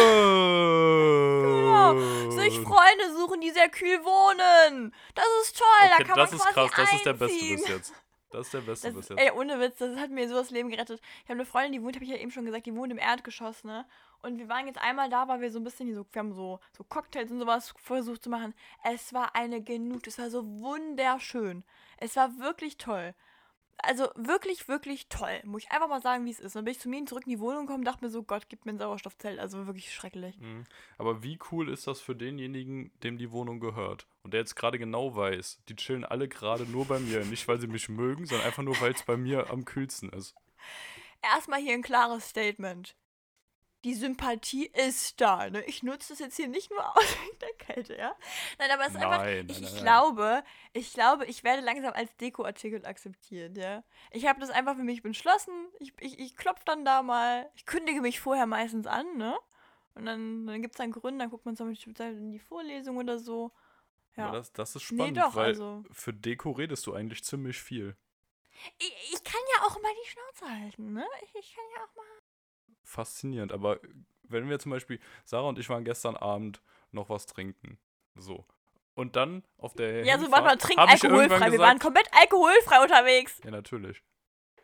Genau. Sich Freunde suchen, die sehr kühl wohnen. Das ist toll. da Okay, kann das man ist quasi krass. Das ist der beste bis jetzt. Das ist der beste Das, bis jetzt. ey, ohne Witz, das hat mir so das Leben gerettet. Ich habe eine Freundin, die wohnt, habe ich ja eben schon gesagt, die wohnt im Erdgeschoss, ne? Und wir waren jetzt einmal da, weil wir so ein bisschen, so, wir haben so, so Cocktails und sowas versucht zu machen. Es war eine Genut, es war so wunderschön. Es war wirklich toll. Also wirklich, wirklich toll. Muss ich einfach mal sagen, wie es ist. Dann bin ich zu mir zurück in die Wohnung gekommen und dachte mir so, Gott, gib mir ein Sauerstoffzelt. Also wirklich schrecklich. Mhm. Aber wie cool ist das für denjenigen, dem die Wohnung gehört? Und der jetzt gerade genau weiß, die chillen alle gerade nur bei mir. Nicht, weil sie mich mögen, sondern einfach nur, weil es bei mir am kühlsten ist. Erstmal hier ein klares Statement. Die Sympathie ist da. Ne? Ich nutze das jetzt hier nicht nur aus wegen der Kälte, ja? Nein, aber es ist einfach. Nein, Ich, nein, ich nein. glaube, ich glaube, ich werde langsam als Dekoartikel akzeptiert, ja. Ich habe das einfach für mich beschlossen. Ich, ich, ich klopfe dann da mal. Ich kündige mich vorher meistens an, ne? Und dann, dann gibt es dann Gründe, dann guckt man zum Beispiel in die Vorlesung oder so. Ja. Das, das ist Nee, spannend, doch, weil also- für Deko redest du eigentlich ziemlich viel. Ich, ich kann ja auch mal die Schnauze halten, ne? Ich, ich kann ja auch mal. Faszinierend. Aber wenn wir zum Beispiel, Sarah und ich waren gestern Abend noch was trinken. So. Und dann auf der. Ja, so warte mal, trink alkoholfrei. Wir waren gesagt- komplett alkoholfrei unterwegs. Ja, natürlich.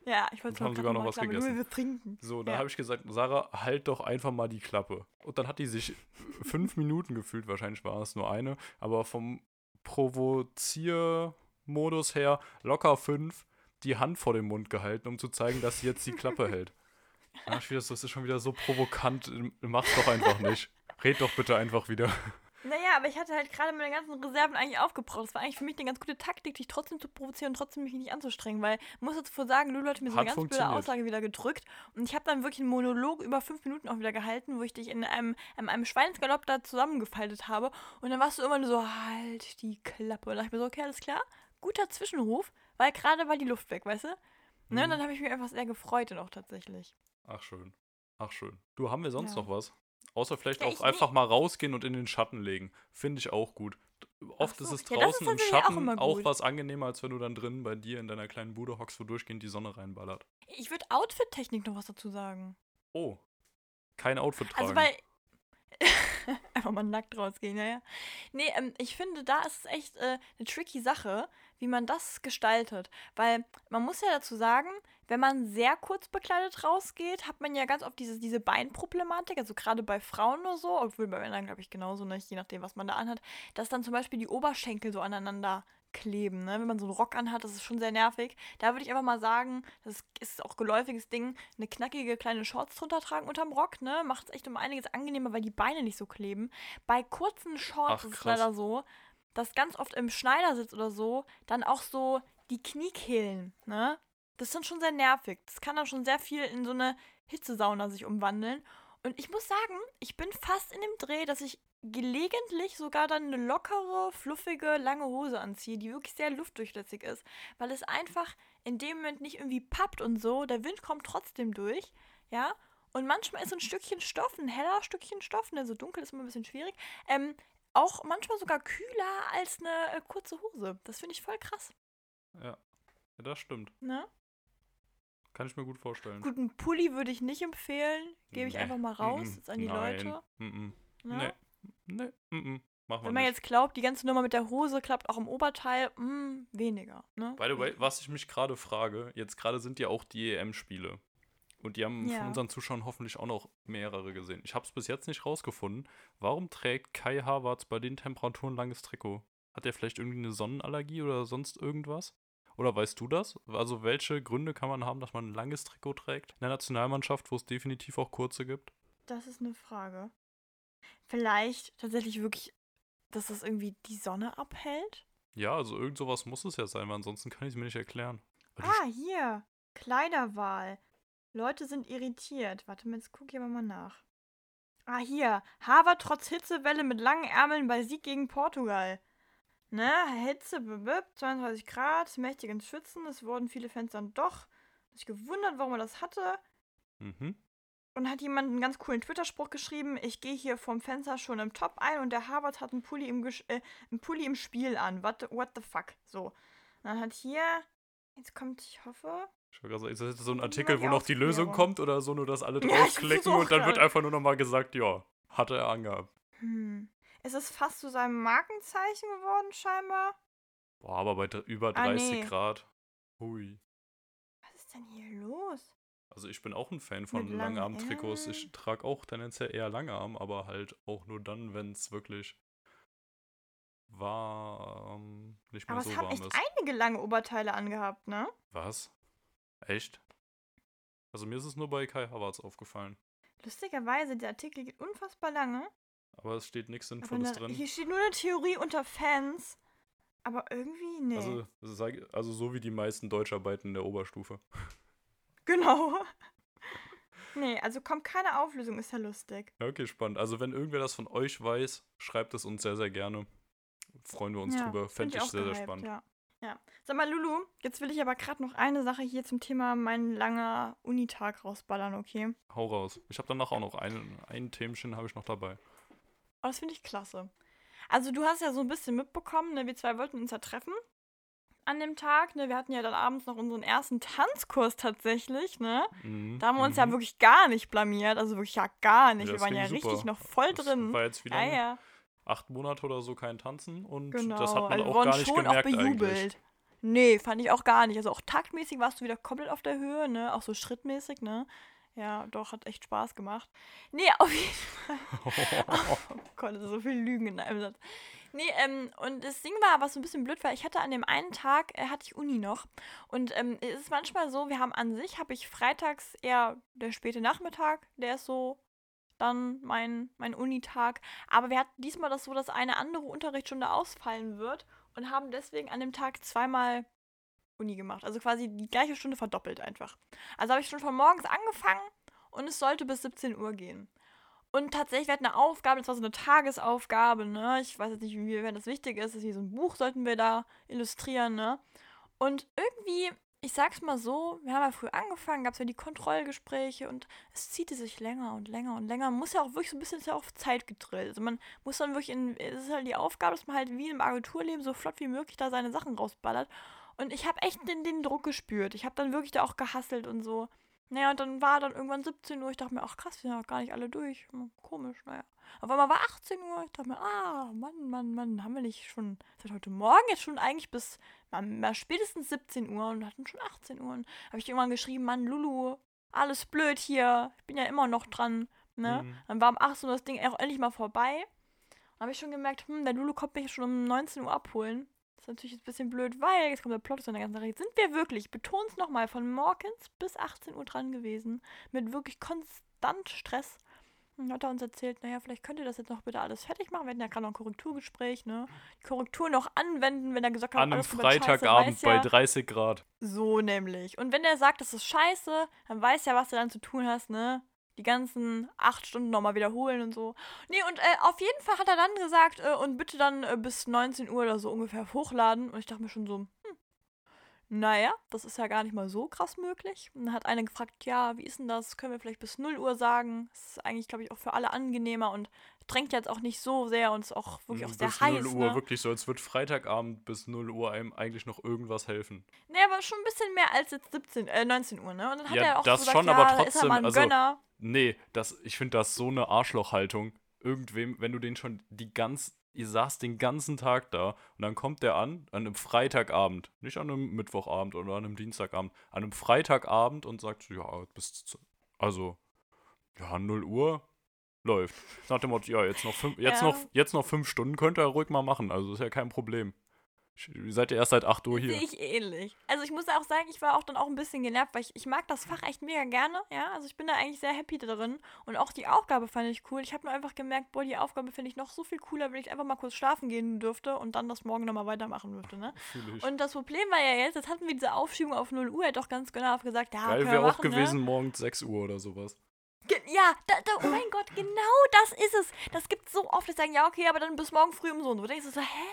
Ja, ich wollte haben sogar noch was gegessen. Wir trinken. So, dann Ja. habe ich gesagt, Sarah, halt doch einfach mal die Klappe. Und dann hat die sich fünf Minuten gefühlt, wahrscheinlich war es nur eine, aber vom Provoziermodus her locker fünf, die Hand vor dem Mund gehalten, um zu zeigen, dass sie jetzt die Klappe hält. Hab ich wieder so, das ist schon wieder so provokant, mach's doch einfach nicht. Red doch bitte einfach wieder. Naja, aber ich hatte halt gerade meine ganzen Reserven eigentlich aufgebraucht. Das war eigentlich für mich eine ganz gute Taktik, dich trotzdem zu provozieren und trotzdem mich nicht anzustrengen, weil ich muss jetzt vor sagen, Lulu hat mir so eine ganz blöde. Aussage wieder gedrückt und ich habe dann wirklich einen Monolog über fünf Minuten auch wieder gehalten, wo ich dich in einem, in einem Schweinsgalopp da zusammengefaltet habe und dann warst du immer nur so, halt die Klappe. Und dann dachte ich mir so, okay, alles klar, guter Zwischenruf, weil gerade war die Luft weg, weißt du? Ne, und Mhm. dann habe ich mich einfach sehr gefreut und auch tatsächlich. Ach schön. Ach schön. Du, haben wir sonst Ja. noch was? Außer vielleicht Ja, auch einfach mal rausgehen und in den Schatten legen. Finde ich auch gut. Oft so. ist es Ja, das ist draußen im auch Schatten auch, gut. was angenehmer, als wenn du dann drin bei dir in deiner kleinen Bude hockst, wo durchgehend die Sonne reinballert. Ich würde Outfit-Technik noch was dazu sagen. Oh. Kein Outfit tragen. Also weil. Einfach mal nackt rausgehen, ja, ja. Nee, ähm, ich finde, da ist es echt äh, eine tricky Sache, wie man das gestaltet. Weil man muss ja dazu sagen, wenn man sehr kurz bekleidet rausgeht, hat man ja ganz oft diese, diese Beinproblematik, also gerade bei Frauen oder so, obwohl bei Männern, glaube ich, genauso, ne, je nachdem, was man da anhat, dass dann zum Beispiel die Oberschenkel so aneinander kleben, ne? Wenn man so einen Rock anhat, das ist schon sehr nervig. Da würde ich einfach mal sagen, das ist auch geläufiges Ding, eine knackige kleine Shorts drunter tragen unterm Rock, ne? Macht es echt um einiges angenehmer, weil die Beine nicht so kleben. Bei kurzen Shorts Ach, ist es leider so, dass ganz oft im Schneidersitz oder so dann auch so die Kniekehlen, ne? Das dann schon sehr nervig. Das kann dann schon sehr viel in so eine Hitzesauna sich umwandeln. Und ich muss sagen, ich bin fast in dem Dreh, dass ich gelegentlich sogar dann eine lockere, fluffige, lange Hose anziehe, die wirklich sehr luftdurchlässig ist, weil es einfach in dem Moment nicht irgendwie pappt und so. Der Wind kommt trotzdem durch, ja. Und manchmal ist ein Stückchen Stoff, ein heller Stückchen Stoff, ne, so dunkel ist immer ein bisschen schwierig, ähm, auch manchmal sogar kühler als eine äh, kurze Hose. Das finde ich voll krass, ja. ja, das stimmt. ne? Kann ich mir gut vorstellen. Gut, einen Pulli würde ich nicht empfehlen. Gebe ich Nee. einfach mal raus Mm-mm. jetzt an die Nein. Leute. Mm-mm. Ne? Nee. Nee. Mm-mm. Machen wir Wenn man nicht. jetzt glaubt, die ganze Nummer mit der Hose klappt auch im Oberteil, mh, weniger. Ne? By the way, was ich mich gerade frage, jetzt gerade sind ja auch die EM-Spiele. Und die haben Ja. von unseren Zuschauern hoffentlich auch noch mehrere gesehen. Ich habe es bis jetzt nicht rausgefunden. Warum trägt Kai Havertz bei den Temperaturen langes Trikot? Hat er vielleicht irgendwie eine Sonnenallergie oder sonst irgendwas? Oder weißt du das? Also welche Gründe kann man haben, dass man ein langes Trikot trägt in der Nationalmannschaft, wo es definitiv auch kurze gibt? Das ist eine Frage. Vielleicht tatsächlich wirklich, dass das irgendwie die Sonne abhält? Ja, also irgend sowas muss es ja sein, weil ansonsten kann ich es mir nicht erklären. Ah, hier. Kleiderwahl. Leute sind irritiert. Warte mal, jetzt gucke ich aber mal nach. Ah, hier. Harvard trotz Hitzewelle mit langen Ärmeln bei Sieg gegen Portugal. Ne, Hitze, bibib, 32 Grad, mächtig ins Schwitzen. Es wurden viele Fans dann doch sich gewundert, warum er das hatte. Mhm. Und hat jemand einen ganz coolen Twitter-Spruch geschrieben, ich gehe hier vom Fenster schon im Top ein und der Harvard hat einen Pulli im, Gesch äh, einen Pulli im Spiel an. What, what the fuck? So. Und dann hat hier, jetzt kommt, ich hoffe, Ist das jetzt so ein Artikel, wo noch die Lösung kommt oder so, nur dass alle draufklicken und dann wird einfach nur nochmal gesagt, ja, hatte er angehabt. hm. Es ist fast zu seinem Markenzeichen geworden, scheinbar. Boah, aber bei über Ah, 30 nee. Grad. Hui. Was ist denn hier los? Also ich bin auch ein Fan von Mit Langarm-Trikots. Ich trage auch tendenziell eher Langarm, aber halt auch nur dann, wenn es wirklich warm, nicht mehr Aber so es haben warm echt ist. einige lange Oberteile angehabt, ne? Was? Echt? Also mir ist es nur bei Kai Havertz aufgefallen. Lustigerweise, der Artikel geht unfassbar lange. Aber es steht nichts Sinnvolles da, drin. hier steht nur eine Theorie unter Fans. Aber irgendwie, nee. Also, also so wie die meisten Deutscharbeiten in der Oberstufe. genau. nee, also kommt keine Auflösung, ist ja lustig. Okay, spannend. Also wenn irgendwer das von euch weiß, schreibt es uns sehr, sehr gerne. Freuen wir uns ja, drüber. Fände ich auch sehr, sehr gehypt, spannend. Ja. Ja. Sag mal, Lulu, jetzt will ich aber gerade noch eine Sache hier zum Thema mein langer Unitag rausballern, okay? Hau raus. Ich habe danach auch noch ein, ein Themchen habe ich noch dabei. Aber das finde ich klasse. Also du hast ja so ein bisschen mitbekommen, ne? wir zwei wollten uns ja treffen an dem Tag. Ne? Wir hatten ja dann abends noch unseren ersten Tanzkurs tatsächlich. Ne? Mhm, Da haben wir uns ja mhm. wirklich gar nicht blamiert. Also wirklich ja gar nicht. Ja, wir das waren ja ging richtig super. noch voll Das drin. War jetzt wie Ja, ja, Acht Monate oder so kein Tanzen und genau. das hat man also auch gar nicht schon gemerkt auch bejubelt. eigentlich. Nee, fand ich auch gar nicht. Also auch taktmäßig warst du wieder komplett auf der Höhe, ne? Auch so schrittmäßig, ne? Ja, doch, hat echt Spaß gemacht. Nee, auf jeden Fall. Oh Gott, so viel Lügen in einem Satz. Nee, ähm, und das Ding war, was so ein bisschen blöd war, ich hatte an dem einen Tag, äh, hatte ich Uni noch. Und ähm, es ist manchmal so, wir haben an sich, habe ich freitags eher der späte Nachmittag, der ist so dann mein, mein Unitag. Aber wir hatten diesmal das so, dass eine andere Unterrichtsstunde ausfallen wird und haben deswegen an dem Tag zweimal Uni gemacht. Also quasi die gleiche Stunde verdoppelt einfach. Also habe ich schon von morgens angefangen und es sollte bis 17 Uhr gehen. Und tatsächlich, wir hatten eine Aufgabe, das war so eine Tagesaufgabe, ne? Ich weiß jetzt nicht, inwiefern das wichtig ist. Das ist wie so ein Buch sollten wir da illustrieren, ne? Und irgendwie, ich sag's mal so, wir haben ja früh angefangen, gab es ja die Kontrollgespräche und es ziehte sich länger und länger und länger. Man muss ja auch wirklich so ein bisschen ist ja auf Zeit gedrillt. Also man muss dann wirklich in, es ist halt die Aufgabe, dass man halt wie im Agenturleben so flott wie möglich da seine Sachen rausballert. Und ich habe echt den, den Druck gespürt. Ich habe dann wirklich da auch gehasselt und so. Naja, und dann war dann irgendwann 17 Uhr. Ich dachte mir, ach krass, wir sind noch gar nicht alle durch. Hm, Komisch, naja. Auf einmal war 18 Uhr. Ich dachte mir, ah, Mann, Mann, Mann, haben wir nicht schon seit heute Morgen jetzt schon eigentlich bis mal, spätestens 17 Uhr und hatten schon 18 Uhr. Und habe ich irgendwann geschrieben, Mann, Lulu, alles blöd hier. Ich bin ja immer noch dran. Ne? Mhm. Dann war um 18 Uhr das Ding auch endlich mal vorbei. Dann habe ich schon gemerkt, hm, der Lulu kommt mich schon um 19 Uhr abholen. Das ist natürlich jetzt ein bisschen blöd, weil jetzt kommt der Plot zu der ganzen Sache. Sind wir wirklich, ich betone es nochmal, von morgens bis 18 Uhr dran gewesen. Mit wirklich konstant Stress. Und dann hat er uns erzählt, naja, vielleicht könnt ihr das jetzt noch bitte alles fertig machen. Wir hatten ja gerade noch ein Korrekturgespräch, ne? Die Korrektur noch anwenden, wenn er gesagt hat, An einem scheiße, Freitagabend bei ja, 30 Grad. So nämlich. Und wenn er sagt, das ist scheiße, dann weiß ja, was du dann zu tun hast, ne? Die ganzen acht Stunden nochmal wiederholen und so. Nee, und äh, auf jeden Fall hat er dann gesagt, äh, und bitte dann äh, bis 19 Uhr oder so ungefähr hochladen. Und ich dachte mir schon so, hm, naja, das ist ja gar nicht mal so krass möglich. Und dann hat einer gefragt, ja, wie ist denn das? Können wir vielleicht bis 0 Uhr sagen? Das ist eigentlich, glaube ich, auch für alle angenehmer und drängt jetzt auch nicht so sehr und ist auch wirklich auch sehr bis heiß. 0 Uhr, ne? wirklich so, als wird Freitagabend bis 0 Uhr einem eigentlich noch irgendwas helfen. Nee, aber schon ein bisschen mehr als jetzt 17, äh, 19 Uhr, ne? Und dann hat Ja, er auch das gesagt, schon, ja, aber da ist er trotzdem, mal ein also- Gönner. Nee, das, ich finde das so eine Arschlochhaltung. Irgendwem, wenn du den schon die ganz, ihr saß den ganzen Tag da und dann kommt der an, an einem Freitagabend, nicht an einem Mittwochabend oder an einem Dienstagabend, an einem Freitagabend und sagt, ja, bis, also, ja, 0 Uhr läuft. Nach dem Motto, ja, jetzt noch fünf, jetzt Ja. noch, jetzt noch fünf Stunden könnt ihr ruhig mal machen, also ist ja kein Problem. Ihr seid ja erst seit 8 Uhr hier. Sehe ich ähnlich. Also ich muss auch sagen, ich war auch dann auch ein bisschen genervt, weil ich, ich mag das Fach echt mega gerne, ja. Also ich bin da eigentlich sehr happy drin. Und auch die Aufgabe fand ich cool. Ich habe nur einfach gemerkt, boah, die Aufgabe finde ich noch so viel cooler, wenn ich einfach mal kurz schlafen gehen dürfte und dann das morgen nochmal weitermachen dürfte, ne? Fühl ich. Und das Problem war ja jetzt, jetzt hatten wir diese Aufschiebung auf 0 Uhr, er hat doch ganz genau gesagt, ja, Geil wäre auch machen, gewesen, Ne? morgens 6 Uhr oder sowas. Ja, da, da, oh mein Gott, genau das ist es. Das gibt so oft, die sagen, ja, okay, aber dann bis morgen früh um so und so. Denkst du so, hä?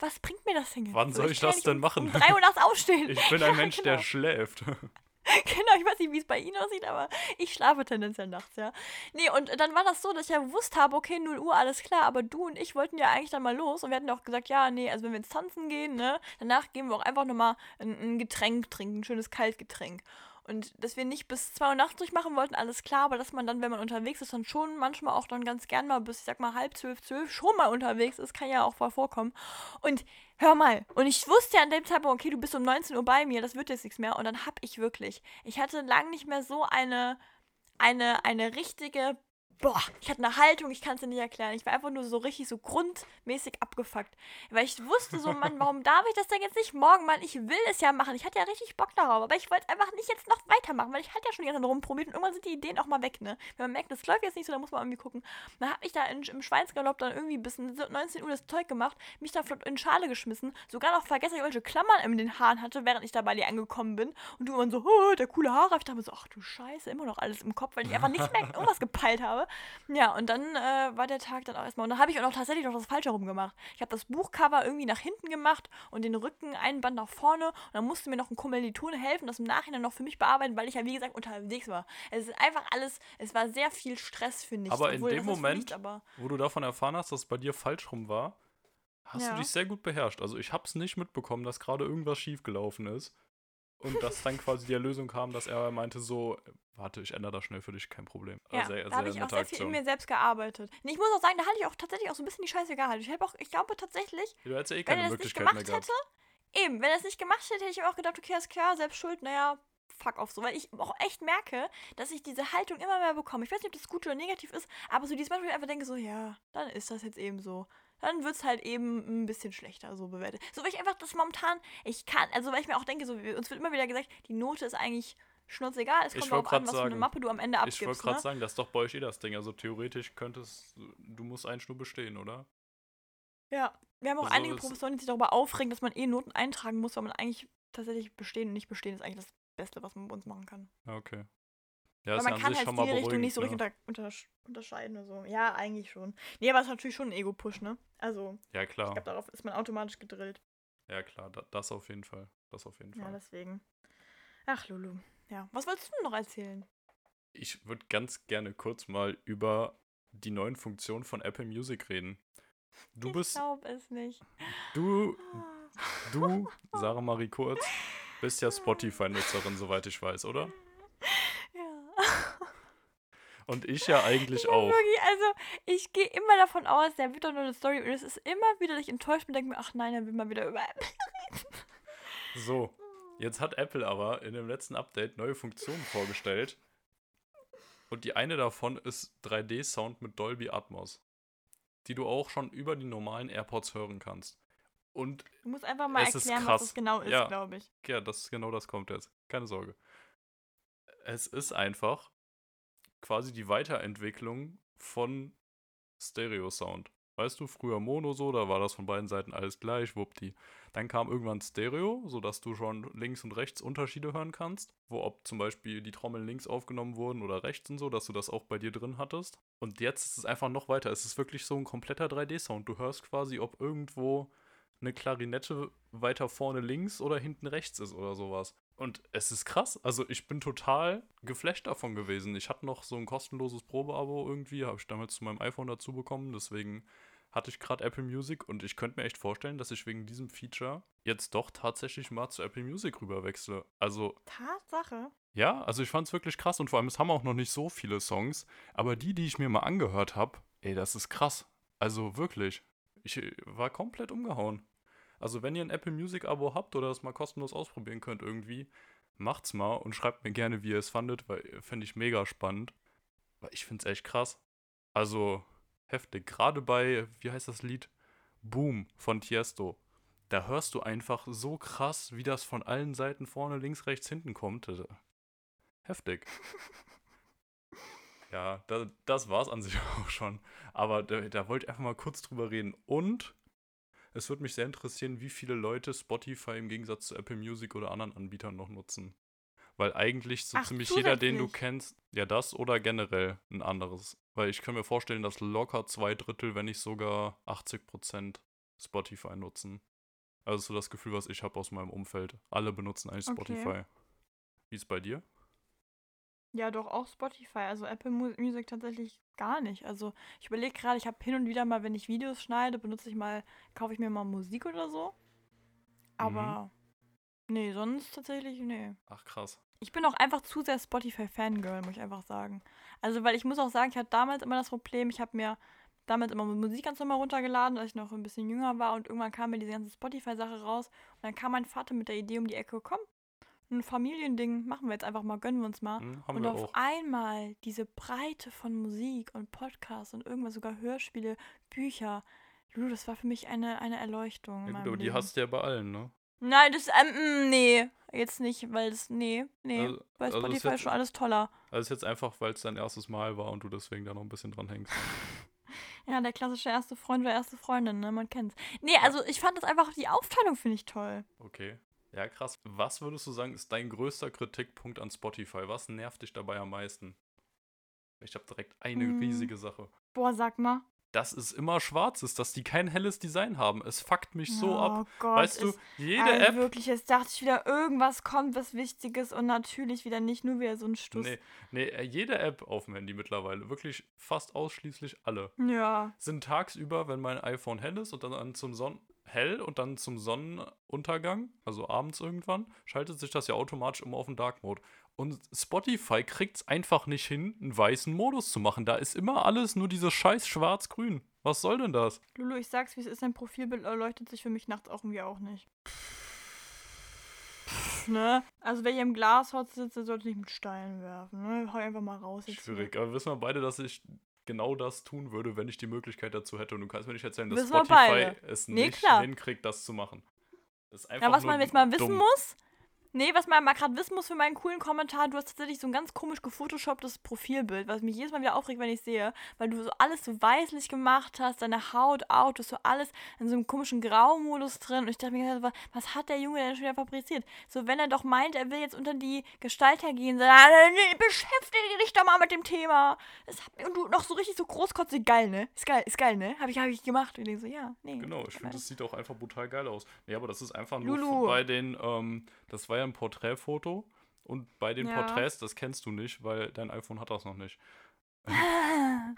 Was bringt mir das denn jetzt? Wann So, soll ich ja das denn um, machen? Um 3 Uhr nachts aufstehen. Ich bin Ja, ein Mensch, der genau. schläft. genau, ich weiß nicht, wie es bei Ihnen aussieht, aber ich schlafe tendenziell nachts, ja. Nee, und dann war das so, dass ich ja gewusst habe, okay, 0 Uhr, alles klar, aber du und ich wollten ja eigentlich dann mal los und wir hatten ja auch gesagt, ja, nee, also wenn wir ins Tanzen gehen, ne, danach gehen wir auch einfach nochmal ein, ein Getränk trinken, ein schönes Kaltgetränk. Und dass wir nicht bis 2 Uhr nachts durchmachen wollten, alles klar, aber dass man dann, wenn man unterwegs ist, dann schon manchmal auch dann ganz gern mal bis, ich sag mal, halb zwölf, zwölf schon mal unterwegs ist, kann ja auch voll vorkommen. Und hör mal, und ich wusste ja an dem Zeitpunkt, okay, du bist um 19 Uhr bei mir, das wird jetzt nichts mehr. Und dann hab ich wirklich, ich hatte lang nicht mehr so eine, eine, eine richtige boah, ich hatte eine Haltung, ich kann es dir nicht erklären. Ich war einfach nur so richtig so grundmäßig abgefuckt. Weil ich wusste so, Mann, warum darf ich das denn jetzt nicht morgen, Mann? Ich will es ja machen. Ich hatte ja richtig Bock darauf, aber ich wollte einfach nicht jetzt noch weitermachen, weil ich hatte ja schon die ganze rumprobiert und irgendwann sind die Ideen auch mal weg, ne? Wenn man merkt, das läuft jetzt nicht so, dann muss man irgendwie gucken. Dann habe ich da in, im Schweinsgalopp dann irgendwie bis 19 Uhr das Zeug gemacht, mich da flott in Schale geschmissen, sogar noch vergessen, dass ich welche Klammern in den Haaren hatte, während ich da bei dir angekommen bin. Und du immer so, oh, der coole Haare. Ich dachte mir so, ach du Scheiße, immer noch alles im Kopf, weil ich einfach nicht mehr irgendwas gepeilt habe. Ja, und dann äh, war der Tag dann auch erstmal. Und dann habe ich auch noch tatsächlich noch das Falsche rum gemacht. Ich habe das Buchcover irgendwie nach hinten gemacht und den Rücken einen Band nach vorne. Und dann musste mir noch ein Kommilitone helfen, das im Nachhinein noch für mich bearbeiten, weil ich ja, wie gesagt, unterwegs war. Es ist einfach alles, es war sehr viel Stress, finde ich. Aber in dem Moment, nichts, wo du davon erfahren hast, dass es bei dir falsch rum war, hast ja. du dich sehr gut beherrscht. Also ich habe es nicht mitbekommen, dass gerade irgendwas schiefgelaufen ist. Und dass dann quasi die Erlösung kam, dass er meinte so, warte, ich ändere das schnell für dich, kein Problem. Ja, sehr, da habe ich auch sehr viel in mir selbst gearbeitet. Und ich muss auch sagen, da hatte ich auch tatsächlich auch so ein bisschen die Scheiße gehalten. Ich, auch, ich glaube tatsächlich, ja eh wenn er das nicht gemacht hätte, eben, wenn er es nicht gemacht hätte, hätte ich auch gedacht, okay, ist klar, selbst schuld, naja, fuck off so, weil ich auch echt merke, dass ich diese Haltung immer mehr bekomme. Ich weiß nicht, ob das gut oder negativ ist, aber so dieses Mal, wo ich einfach denke, so, ja, dann ist das jetzt eben so dann wird es halt eben ein bisschen schlechter so bewertet. So, weil ich einfach das momentan, ich kann, also weil ich mir auch denke, so, uns wird immer wieder gesagt, die Note ist eigentlich schnurzegal. Es kommt darauf an, was sagen, für eine Mappe du am Ende abgibst. Ich wollte gerade ne? sagen, das ist doch bei euch eh das Ding. Also theoretisch könntest du musst einen Schnur bestehen, oder? Ja, wir haben auch also einige Professoren, die sich darüber aufregen, dass man eh Noten eintragen muss, weil man eigentlich tatsächlich bestehen und nicht bestehen ist eigentlich das Beste, was man bei uns machen kann. Okay. Ja, Weil man kann halt die Richtung nicht so richtig ne? unter, unter, unterscheiden oder so. Ja, eigentlich schon. Nee, aber es ist natürlich schon ein Ego-Push, ne? Also. Ja, klar. Ich glaube, darauf ist man automatisch gedrillt. Ja, klar, das auf jeden Fall. Das auf jeden Fall. Ja, deswegen. Ach, Lulu. Ja. Was wolltest du noch erzählen? Ich würde ganz gerne kurz mal über die neuen Funktionen von Apple Music reden. Du ich bist. Ich glaube es nicht. Du, du, Sarah Marie Kurz, bist ja Spotify-Nutzerin, soweit ich weiß, oder? Und ich ja eigentlich auch. Wirklich, also ich gehe immer davon aus, der wird doch nur eine Story und es ist immer wieder, dass ich enttäuscht bin und denke mir, ach nein, er will mal wieder über Apple reden. So, jetzt hat Apple aber in dem letzten Update neue Funktionen vorgestellt. Und die eine davon ist 3D-Sound mit Dolby Atmos, die du auch schon über die normalen AirPods hören kannst. Und du musst einfach mal erklären, was das genau ist, ja, glaube ich. Ja, das genau das kommt jetzt. Keine Sorge. Es ist einfach quasi die Weiterentwicklung von Stereo-Sound. Weißt du, früher Mono so, da war das von beiden Seiten alles gleich, wuppdi. Dann kam irgendwann Stereo, sodass du schon links und rechts Unterschiede hören kannst, wo ob zum Beispiel die Trommeln links aufgenommen wurden oder rechts und so, dass du das auch bei dir drin hattest. Und jetzt ist es einfach noch weiter. Es ist wirklich so ein kompletter 3D-Sound. Du hörst quasi, ob irgendwo eine Klarinette weiter vorne links oder hinten rechts ist oder sowas. Und es ist krass. Also ich bin total geflasht davon gewesen. Ich hatte noch so ein kostenloses Probeabo irgendwie, habe ich damals zu meinem iPhone dazu bekommen. Deswegen hatte ich gerade Apple Music und ich könnte mir echt vorstellen, dass ich wegen diesem Feature jetzt doch tatsächlich mal zu Apple Music rüberwechsle. Also. Tatsache. Ja, also ich fand es wirklich krass und vor allem, es haben auch noch nicht so viele Songs, aber die, die ich mir mal angehört habe, ey, das ist krass. Also wirklich. Ich war komplett umgehauen. Also wenn ihr ein Apple Music Abo habt oder das mal kostenlos ausprobieren könnt irgendwie, macht's mal und schreibt mir gerne, wie ihr es fandet, weil fände ich mega spannend. Weil ich finde es echt krass. Also heftig. Gerade bei, wie heißt das Lied? Boom von Tiesto. Da hörst du einfach so krass, wie das von allen Seiten vorne, links, rechts, hinten kommt. Heftig. ja, da, das war's an sich auch schon. Aber da, da wollte ich einfach mal kurz drüber reden. Und es würde mich sehr interessieren, wie viele Leute Spotify im Gegensatz zu Apple Music oder anderen Anbietern noch nutzen. Weil eigentlich so Ach, ziemlich jeder, den du kennst, ja das oder generell ein anderes. Weil ich kann mir vorstellen, dass locker zwei Drittel, wenn nicht sogar 80 Prozent Spotify nutzen. Also so das Gefühl, was ich habe aus meinem Umfeld. Alle benutzen eigentlich okay. Spotify. Wie ist bei dir? Ja, doch auch Spotify. Also Apple Mu Music tatsächlich gar nicht. Also ich überlege gerade, ich habe hin und wieder mal, wenn ich Videos schneide, benutze ich mal, kaufe ich mir mal Musik oder so. Aber nee, sonst tatsächlich, nee. Ach krass. Ich bin auch einfach zu sehr Spotify-Fangirl, muss ich einfach sagen. Also, weil ich muss auch sagen, ich hatte damals immer das Problem, ich habe mir damals immer Musik ganz normal runtergeladen, als ich noch ein bisschen jünger war und irgendwann kam mir diese ganze Spotify-Sache raus und dann kam mein Vater mit der Idee um die Ecke, komm, ein Familiending, machen wir jetzt einfach mal, gönnen wir uns mal. Hm, haben und auf auch. einmal diese Breite von Musik und Podcasts und irgendwas sogar Hörspiele, Bücher. Lulu, das war für mich eine, eine Erleuchtung. Ja, aber die hast du ja bei allen, ne? Nein, das, ähm, mm, nee, jetzt nicht, weil das, nee, nee. Also- bei also ist Spotify ist jetzt- schon alles toller. Also ist jetzt einfach, weil es dein erstes Mal war und du deswegen da noch ein bisschen dran hängst. Ja, der klassische erste Freund oder erste Freundin, ne, man kennt's. Nee, also ich fand das einfach, die Aufteilung finde ich toll. Okay. Ja, krass. Was würdest du sagen, ist dein größter Kritikpunkt an Spotify? Was nervt dich dabei am meisten? Ich habe direkt eine Hm. riesige Sache. Boah, sag mal. Dass es immer schwarz ist, dass die kein helles Design haben. Es fuckt mich so oh ab. Gott, weißt du, jede also App. wirklich, jetzt dachte ich wieder, irgendwas kommt, was Wichtiges und natürlich wieder nicht nur wieder so ein Stuss. Nee, nee, äh, jede App auf dem Handy mittlerweile, wirklich fast ausschließlich alle, Ja. sind tagsüber, wenn mein iPhone hell ist und dann an zum Sonnen hell und dann zum Sonnenuntergang, also abends irgendwann, schaltet sich das ja automatisch immer auf den Dark Mode. Und Spotify kriegt es einfach nicht hin, einen weißen Modus zu machen. Da ist immer alles nur dieses scheiß schwarz-grün. Was soll denn das? Lulu, ich sag's, wie es ist, dein Profilbild erleuchtet sich für mich nachts auch irgendwie auch nicht. Pff, ne? Also wer hier im Glashaus sitzt, der sollte nicht mit Steinen werfen, ne? Hau einfach mal raus. Schwierig. Aber wissen wir beide, dass ich genau das tun würde, wenn ich die Möglichkeit dazu hätte. Und du kannst mir nicht erzählen, dass Spotify es Nee, nicht klar. hinkriegt, das zu machen. Das ist einfach Ja, was man jetzt mal wissen dumm. muss. Nee, was man mal gerade wissen muss für meinen coolen Kommentar, du hast tatsächlich so ein ganz komisch gefotoshopptes Profilbild, was mich jedes Mal wieder aufregt, wenn ich sehe, weil du so alles so weißlich gemacht hast, deine Haut auch, du hast so alles in so einem komischen Graumodus drin und ich dachte mir, was, hat der Junge denn schon wieder fabriziert? So, wenn er doch meint, er will jetzt unter die Gestalter gehen, so, ah, nee, beschäftige dich doch mal mit dem Thema. Hat, und du noch so richtig so großkotzig, geil, ne? Ist geil, ist geil, ne? Hab ich, hab ich gemacht. Und ich so, ja, nee. Genau, ich finde, das sieht auch einfach brutal geil aus. Nee, aber das ist einfach nur Lulu. bei den, ähm, das war ja ein Porträtfoto und bei den Ja. Porträts, das kennst du nicht, weil dein iPhone hat das noch nicht.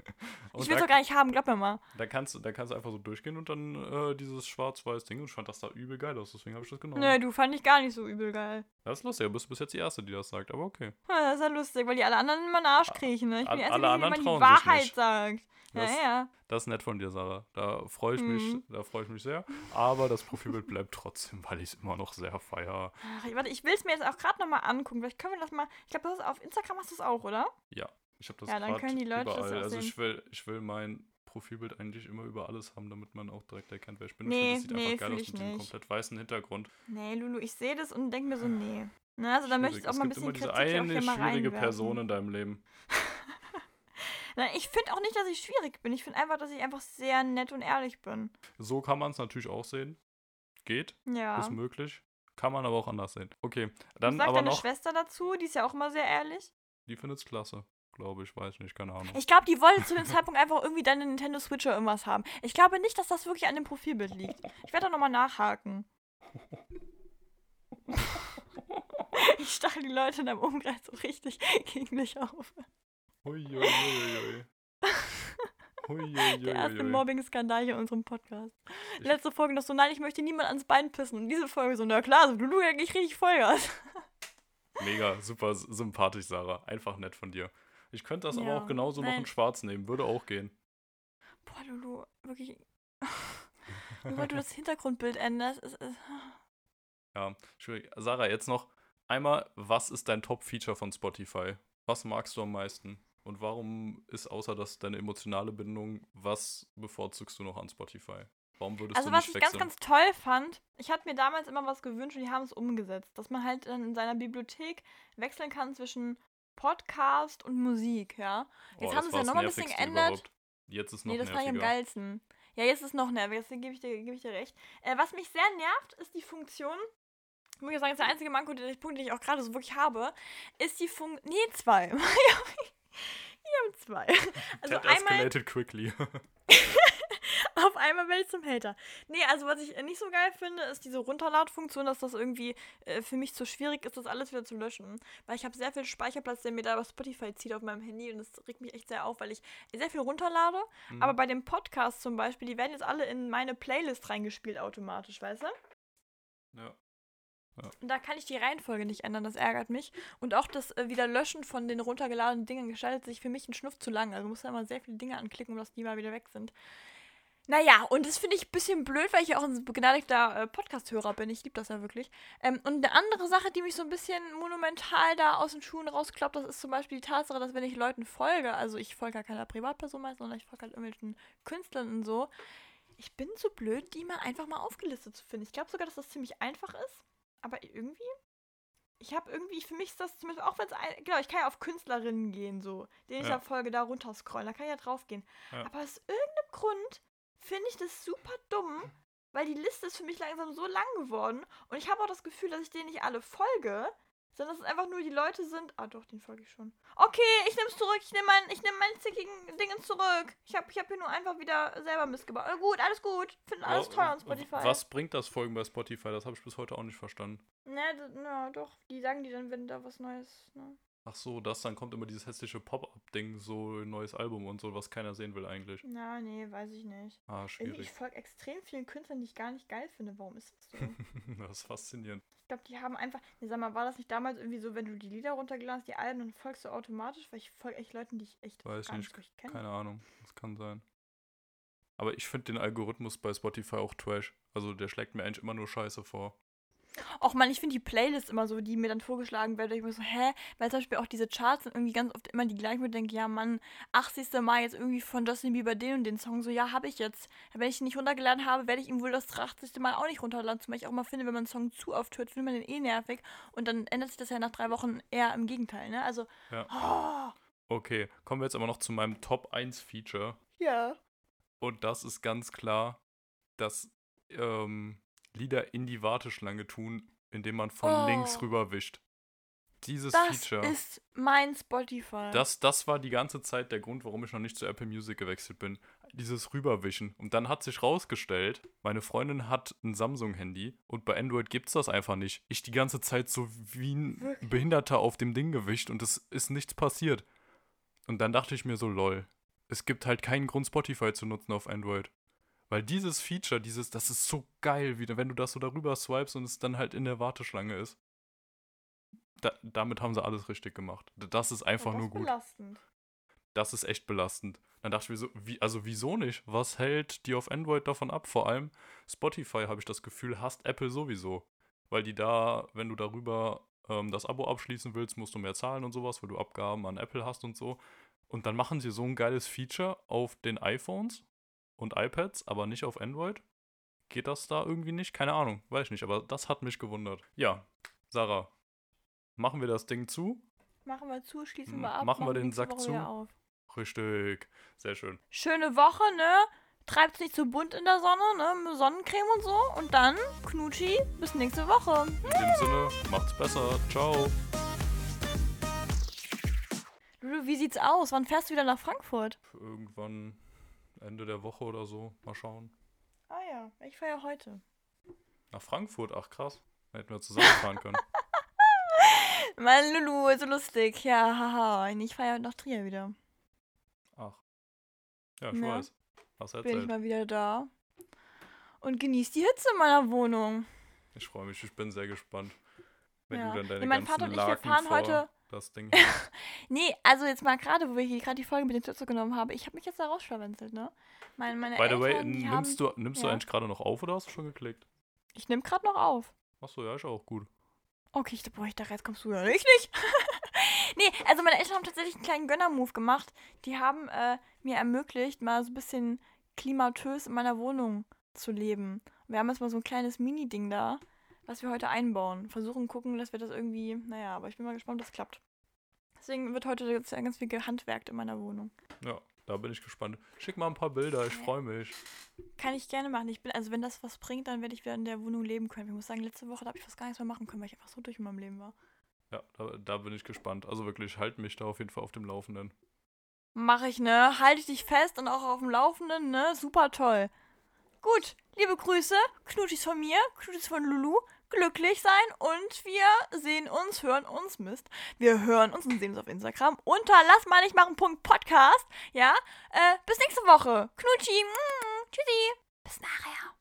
Ich will's da, doch gar nicht haben, glaub mir mal. da, kannst, du- da kannst du einfach so durchgehen und dann äh, dieses schwarz-weiß Ding und ich fand das da übel geil aus, deswegen habe ich das genommen. Nö, du fand ich gar nicht so übel geil. Das ist lustig, du bist bis jetzt die Erste, die das sagt, aber okay. Ja, Das ist ja lustig, weil die alle anderen immer einen Arsch kriechen, ne? Ich bin die Erste, alle die immer die Wahrheit sagt. Ja, Das- ja. Das ist nett von dir, Sarah. Da freue ich mich, Mhm. da freue ich mich sehr. Aber das Profilbild bleibt trotzdem, weil ich es immer noch sehr feier. Ach, ich- warte, ich will es mir jetzt auch gerade nochmal angucken. Vielleicht können wir das mal. Ich glaube, das ist auf Instagram hast du es auch, oder? Ja, ich habe das Ja, dann können die Leute das überall. auch also ich will, ich will mein Profilbild eigentlich immer über alles haben, damit man auch direkt erkennt, wer ich bin. Nee, ich finde, das nee, sieht einfach geil aus mit nicht. komplett weißen Hintergrund. Nee, Lulu, ich sehe das und denke mir so, nee. Na, also da möchte ich auch mal ein bisschen immer diese Kritik auch eine hier mal schwierige. Person in deinem Leben. Na, ich finde auch nicht, dass ich schwierig bin. Ich finde einfach, dass ich einfach sehr nett und ehrlich bin. So kann man es natürlich auch sehen. Geht, Ja. ist möglich. Kann man aber auch anders sehen. Okay, Was dann sagt aber deine noch, Schwester dazu? Die ist ja auch immer sehr ehrlich. die findet es klasse. Glaube ich, weiß nicht, keine Ahnung. Ich glaube, die wollte zu dem Zeitpunkt einfach irgendwie deine Nintendo Switch oder irgendwas haben. Ich glaube nicht, dass das wirklich an dem Profilbild liegt. Ich werde da nochmal nachhaken. Ich stachel die Leute in deinem Umkreis so richtig gegen dich auf. Huiuiuiui. Der erste Mobbing-Skandal hier in unserem Podcast. Ich- Letzte Folge noch so, nein, ich möchte niemand ans Bein pissen. Und diese Folge so, na klar, so, du, du, ich richtig Vollgas. Mega, super sympathisch, Sarah. Einfach nett von dir. Ich könnte das aber Ja, auch genauso noch nein. in schwarz nehmen. Würde auch gehen. Boah, Lulu, wirklich. Nur weil du das Hintergrundbild änderst, ist es. Ja, schwierig. Sarah, jetzt noch einmal, was ist dein Top-Feature von Spotify? Was magst du am meisten? Und warum ist außer das deine emotionale Bindung, was bevorzugst du noch an Spotify? Warum würdest Also du was nicht ich ganz, wechseln? ganz toll fand, ich hatte mir damals immer was gewünscht und die haben es umgesetzt, dass man halt in seiner Bibliothek wechseln kann zwischen Podcast und Musik, ja. Jetzt Oh, haben das sie es ja das nochmal ein bisschen geändert. überhaupt. Jetzt ist noch Nee, das fand ich am nerviger. geilsten. Ja, jetzt ist es noch nerviger, deswegen gebe ich, dir- gebe ich dir recht. Äh, was mich sehr nervt, ist die Funktion, muss ich sagen, ist der einzige Manko, den ich, Punkt, den ich auch gerade so wirklich habe, ist die Funktion, nee, zwei. ich habe zwei. Also That einmal, escalated quickly. Auf einmal werde ich zum Hater. Nee, also was ich nicht so geil finde, ist diese Runterladfunktion, dass das irgendwie äh, für mich zu schwierig ist, das alles wieder zu löschen. Weil ich habe sehr viel Speicherplatz, der mir da über Spotify zieht auf meinem Handy und das regt mich echt sehr auf, weil ich sehr viel runterlade. Mhm. Aber bei dem Podcast zum Beispiel, die werden jetzt alle in meine Playlist reingespielt automatisch, weißt du? Ja. Und da kann ich die Reihenfolge nicht ändern, das ärgert mich. Und auch das äh, wieder Löschen von den runtergeladenen Dingen gestaltet sich für mich ein Schnuff zu lang. Also muss da immer sehr viele Dinge anklicken, um dass die mal wieder weg sind. Naja, und das finde ich ein bisschen blöd, weil ich ja auch ein begnadigter äh, Podcast-Hörer bin. Ich liebe das ja wirklich. Ähm, und eine andere Sache, die mich so ein bisschen monumental da aus den Schuhen rausklappt, das ist zum Beispiel die Tatsache, dass wenn ich Leuten folge, also ich folge ja keiner Privatperson meist, sondern ich folge halt irgendwelchen Künstlern und so, ich bin so blöd, die mal einfach mal aufgelistet zu finden. Ich glaube sogar, dass das ziemlich einfach ist. Aber irgendwie, ich habe irgendwie, für mich ist das zumindest, auch wenn es, genau, ich kann ja auf Künstlerinnen gehen, so, denen ich Ja. da folge, da runterscrollen, da kann ich ja drauf gehen. Ja. Aber aus irgendeinem Grund finde ich das super dumm, weil die Liste ist für mich langsam so lang geworden und ich habe auch das Gefühl, dass ich denen nicht alle folge, sondern dass es einfach nur die Leute sind. Ah, doch, den folge ich schon. Okay, ich nehme es zurück. Ich nehme mein, ich nehm meine zickigen Dinge zurück. Ich habe ich hab hier nur einfach wieder selber missgebaut. Äh, gut, alles gut. Finde alles toll an Spotify. Was bringt das Folgen bei Spotify? Das habe ich bis heute auch nicht verstanden. Na, na, doch. Die sagen die dann, wenn da was Neues. Ne? Ach so, das, dann kommt immer dieses hässliche Pop-Up-Ding, so ein neues Album und so, was keiner sehen will eigentlich. Na, nee, weiß ich nicht. Ah, schwierig. ich folge extrem vielen Künstlern, die ich gar nicht geil finde. Warum ist das so? das ist faszinierend. Ich glaube, die haben einfach. Nee, sag mal, war das nicht damals irgendwie so, wenn du die Lieder runtergeladen hast, die Alben, dann folgst du automatisch? Weil ich folge echt Leuten, die ich echt Weiß gar nicht, nicht kenne. Keine Ahnung, das kann sein. Aber ich finde den Algorithmus bei Spotify auch trash. Also der schlägt mir eigentlich immer nur Scheiße vor. Auch man, ich finde die Playlist immer so, die mir dann vorgeschlagen werden. Ich bin so, hä? Weil zum Beispiel auch diese Charts sind irgendwie ganz oft immer die gleichen, wo ich denke, ja, Mann, 80. Mal jetzt irgendwie von Justin Bieber den und den Song. So, ja, habe ich jetzt. Wenn ich ihn nicht runtergeladen habe, werde ich ihm wohl das 80. Mal auch nicht runterladen. Zumal ich auch mal finde, wenn man einen Song zu oft hört, findet man den eh nervig. Und dann ändert sich das ja nach drei Wochen eher im Gegenteil, ne? Also, Ja. oh, Okay, kommen wir jetzt aber noch zu meinem Top 1 Feature. ja. Und das ist ganz klar, dass ähm, Lieder in die Warteschlange tun, indem man von Oh. links rüberwischt. Dieses Das Feature. ist mein Spotify. Das, das war die ganze Zeit der Grund, warum ich noch nicht zu Apple Music gewechselt bin. Dieses Rüberwischen. Und dann hat sich rausgestellt, meine Freundin hat ein Samsung-Handy und bei Android gibt's das einfach nicht. Ich die ganze Zeit so wie ein Wirklich? Behinderter auf dem Ding gewischt und es ist nichts passiert. Und dann dachte ich mir so, lol, es gibt halt keinen Grund, Spotify zu nutzen auf Android. Weil dieses Feature, dieses, das ist so geil, wieder, wenn du das so darüber swipes und es dann halt in der Warteschlange ist. Da, damit haben sie alles richtig gemacht. Das ist einfach das nur ist gut belastend. das ist echt belastend. Dann dachte ich mir so, wie, also wieso nicht? Was hält die auf Android davon ab? Vor allem Spotify, habe ich das Gefühl, hasst Apple sowieso. Weil die da, wenn du darüber ähm, das Abo abschließen willst, musst du mehr zahlen und sowas, weil du Abgaben an Apple hast und so. Und dann machen sie so ein geiles Feature auf den iPhones und iPads, aber nicht auf Android. Geht das da irgendwie nicht? Keine Ahnung, weiß ich nicht, aber das hat mich gewundert. Ja, Sarah, machen wir das Ding zu? Machen wir zu, schließen wir ab. machen wir den Sack zu? Auf. Richtig, sehr schön. Schöne Woche, ne? Treibt's nicht zu bunt in der Sonne, ne? Sonnencreme und so. Und dann, Knutschi, bis nächste Woche. In dem Sinne, macht's besser. Ciao. Lulu, wie sieht's aus? Wann fährst du wieder nach Frankfurt? Irgendwann Ende der Woche oder so. Mal schauen. Ah ja, ich fahre ja heute. Nach Frankfurt, ach krass. Hätten wir zusammenfahren können. Mein Lulu, ist so lustig. Ja, haha. Ich fahre ja heute nach Trier wieder. Ach. Ja, ich Ja. weiß. Hast du Bin ich erzählt. mal wieder da. Und genieß die Hitze in meiner Wohnung. Ich freue mich, ich bin sehr gespannt. Wenn Ja. du dann deine Ja, mein ganzen Vater und ich, wir fahren heute- das Ding Nee, also jetzt mal gerade, wo wir hier gerade die Folge mit den Tütze genommen haben. Ich habe mich jetzt da rausschlawenzelt, ne? Meine, meine By the Eltern, way, nimmst, haben, du, nimmst du ja. eigentlich gerade noch auf oder hast du schon geklickt? Ich nehme gerade noch auf. Achso, ja, ist auch gut. Okay, ich, boah, ich dachte, jetzt kommst du ja. Ich nicht. nee, also meine Eltern haben tatsächlich einen kleinen Gönner-Move gemacht. Die haben äh, mir ermöglicht, mal so ein bisschen klimatös in meiner Wohnung zu leben. Wir haben jetzt mal so ein kleines Mini-Ding da, was wir heute einbauen. Versuchen, gucken, dass wir das irgendwie, naja, aber ich bin mal gespannt, ob das klappt. Deswegen wird heute jetzt ganz viel gehandwerkt in meiner Wohnung. Ja, da bin ich gespannt. Schick mal ein paar Bilder, ich freue mich. Kann ich gerne machen. Ich bin, also wenn das was bringt, dann werde ich wieder in der Wohnung leben können. Ich muss sagen, letzte Woche da habe ich fast gar nichts mehr machen können, weil ich einfach so durch in meinem Leben war. Ja, da, da bin ich gespannt. Also wirklich, halt mich da auf jeden Fall auf dem Laufenden. Mach ich, ne? Halte ich dich fest und auch auf dem Laufenden, ne? Super toll. Gut, liebe Grüße, Knutis von mir, Knutis von Lulu, glücklich sein und wir sehen uns, hören uns, Mist. Wir hören uns und sehen uns auf Instagram unter Lass mal nicht machen. Podcast, ja? Äh, bis nächste Woche. Knutschi, tschüssi. Bis nachher.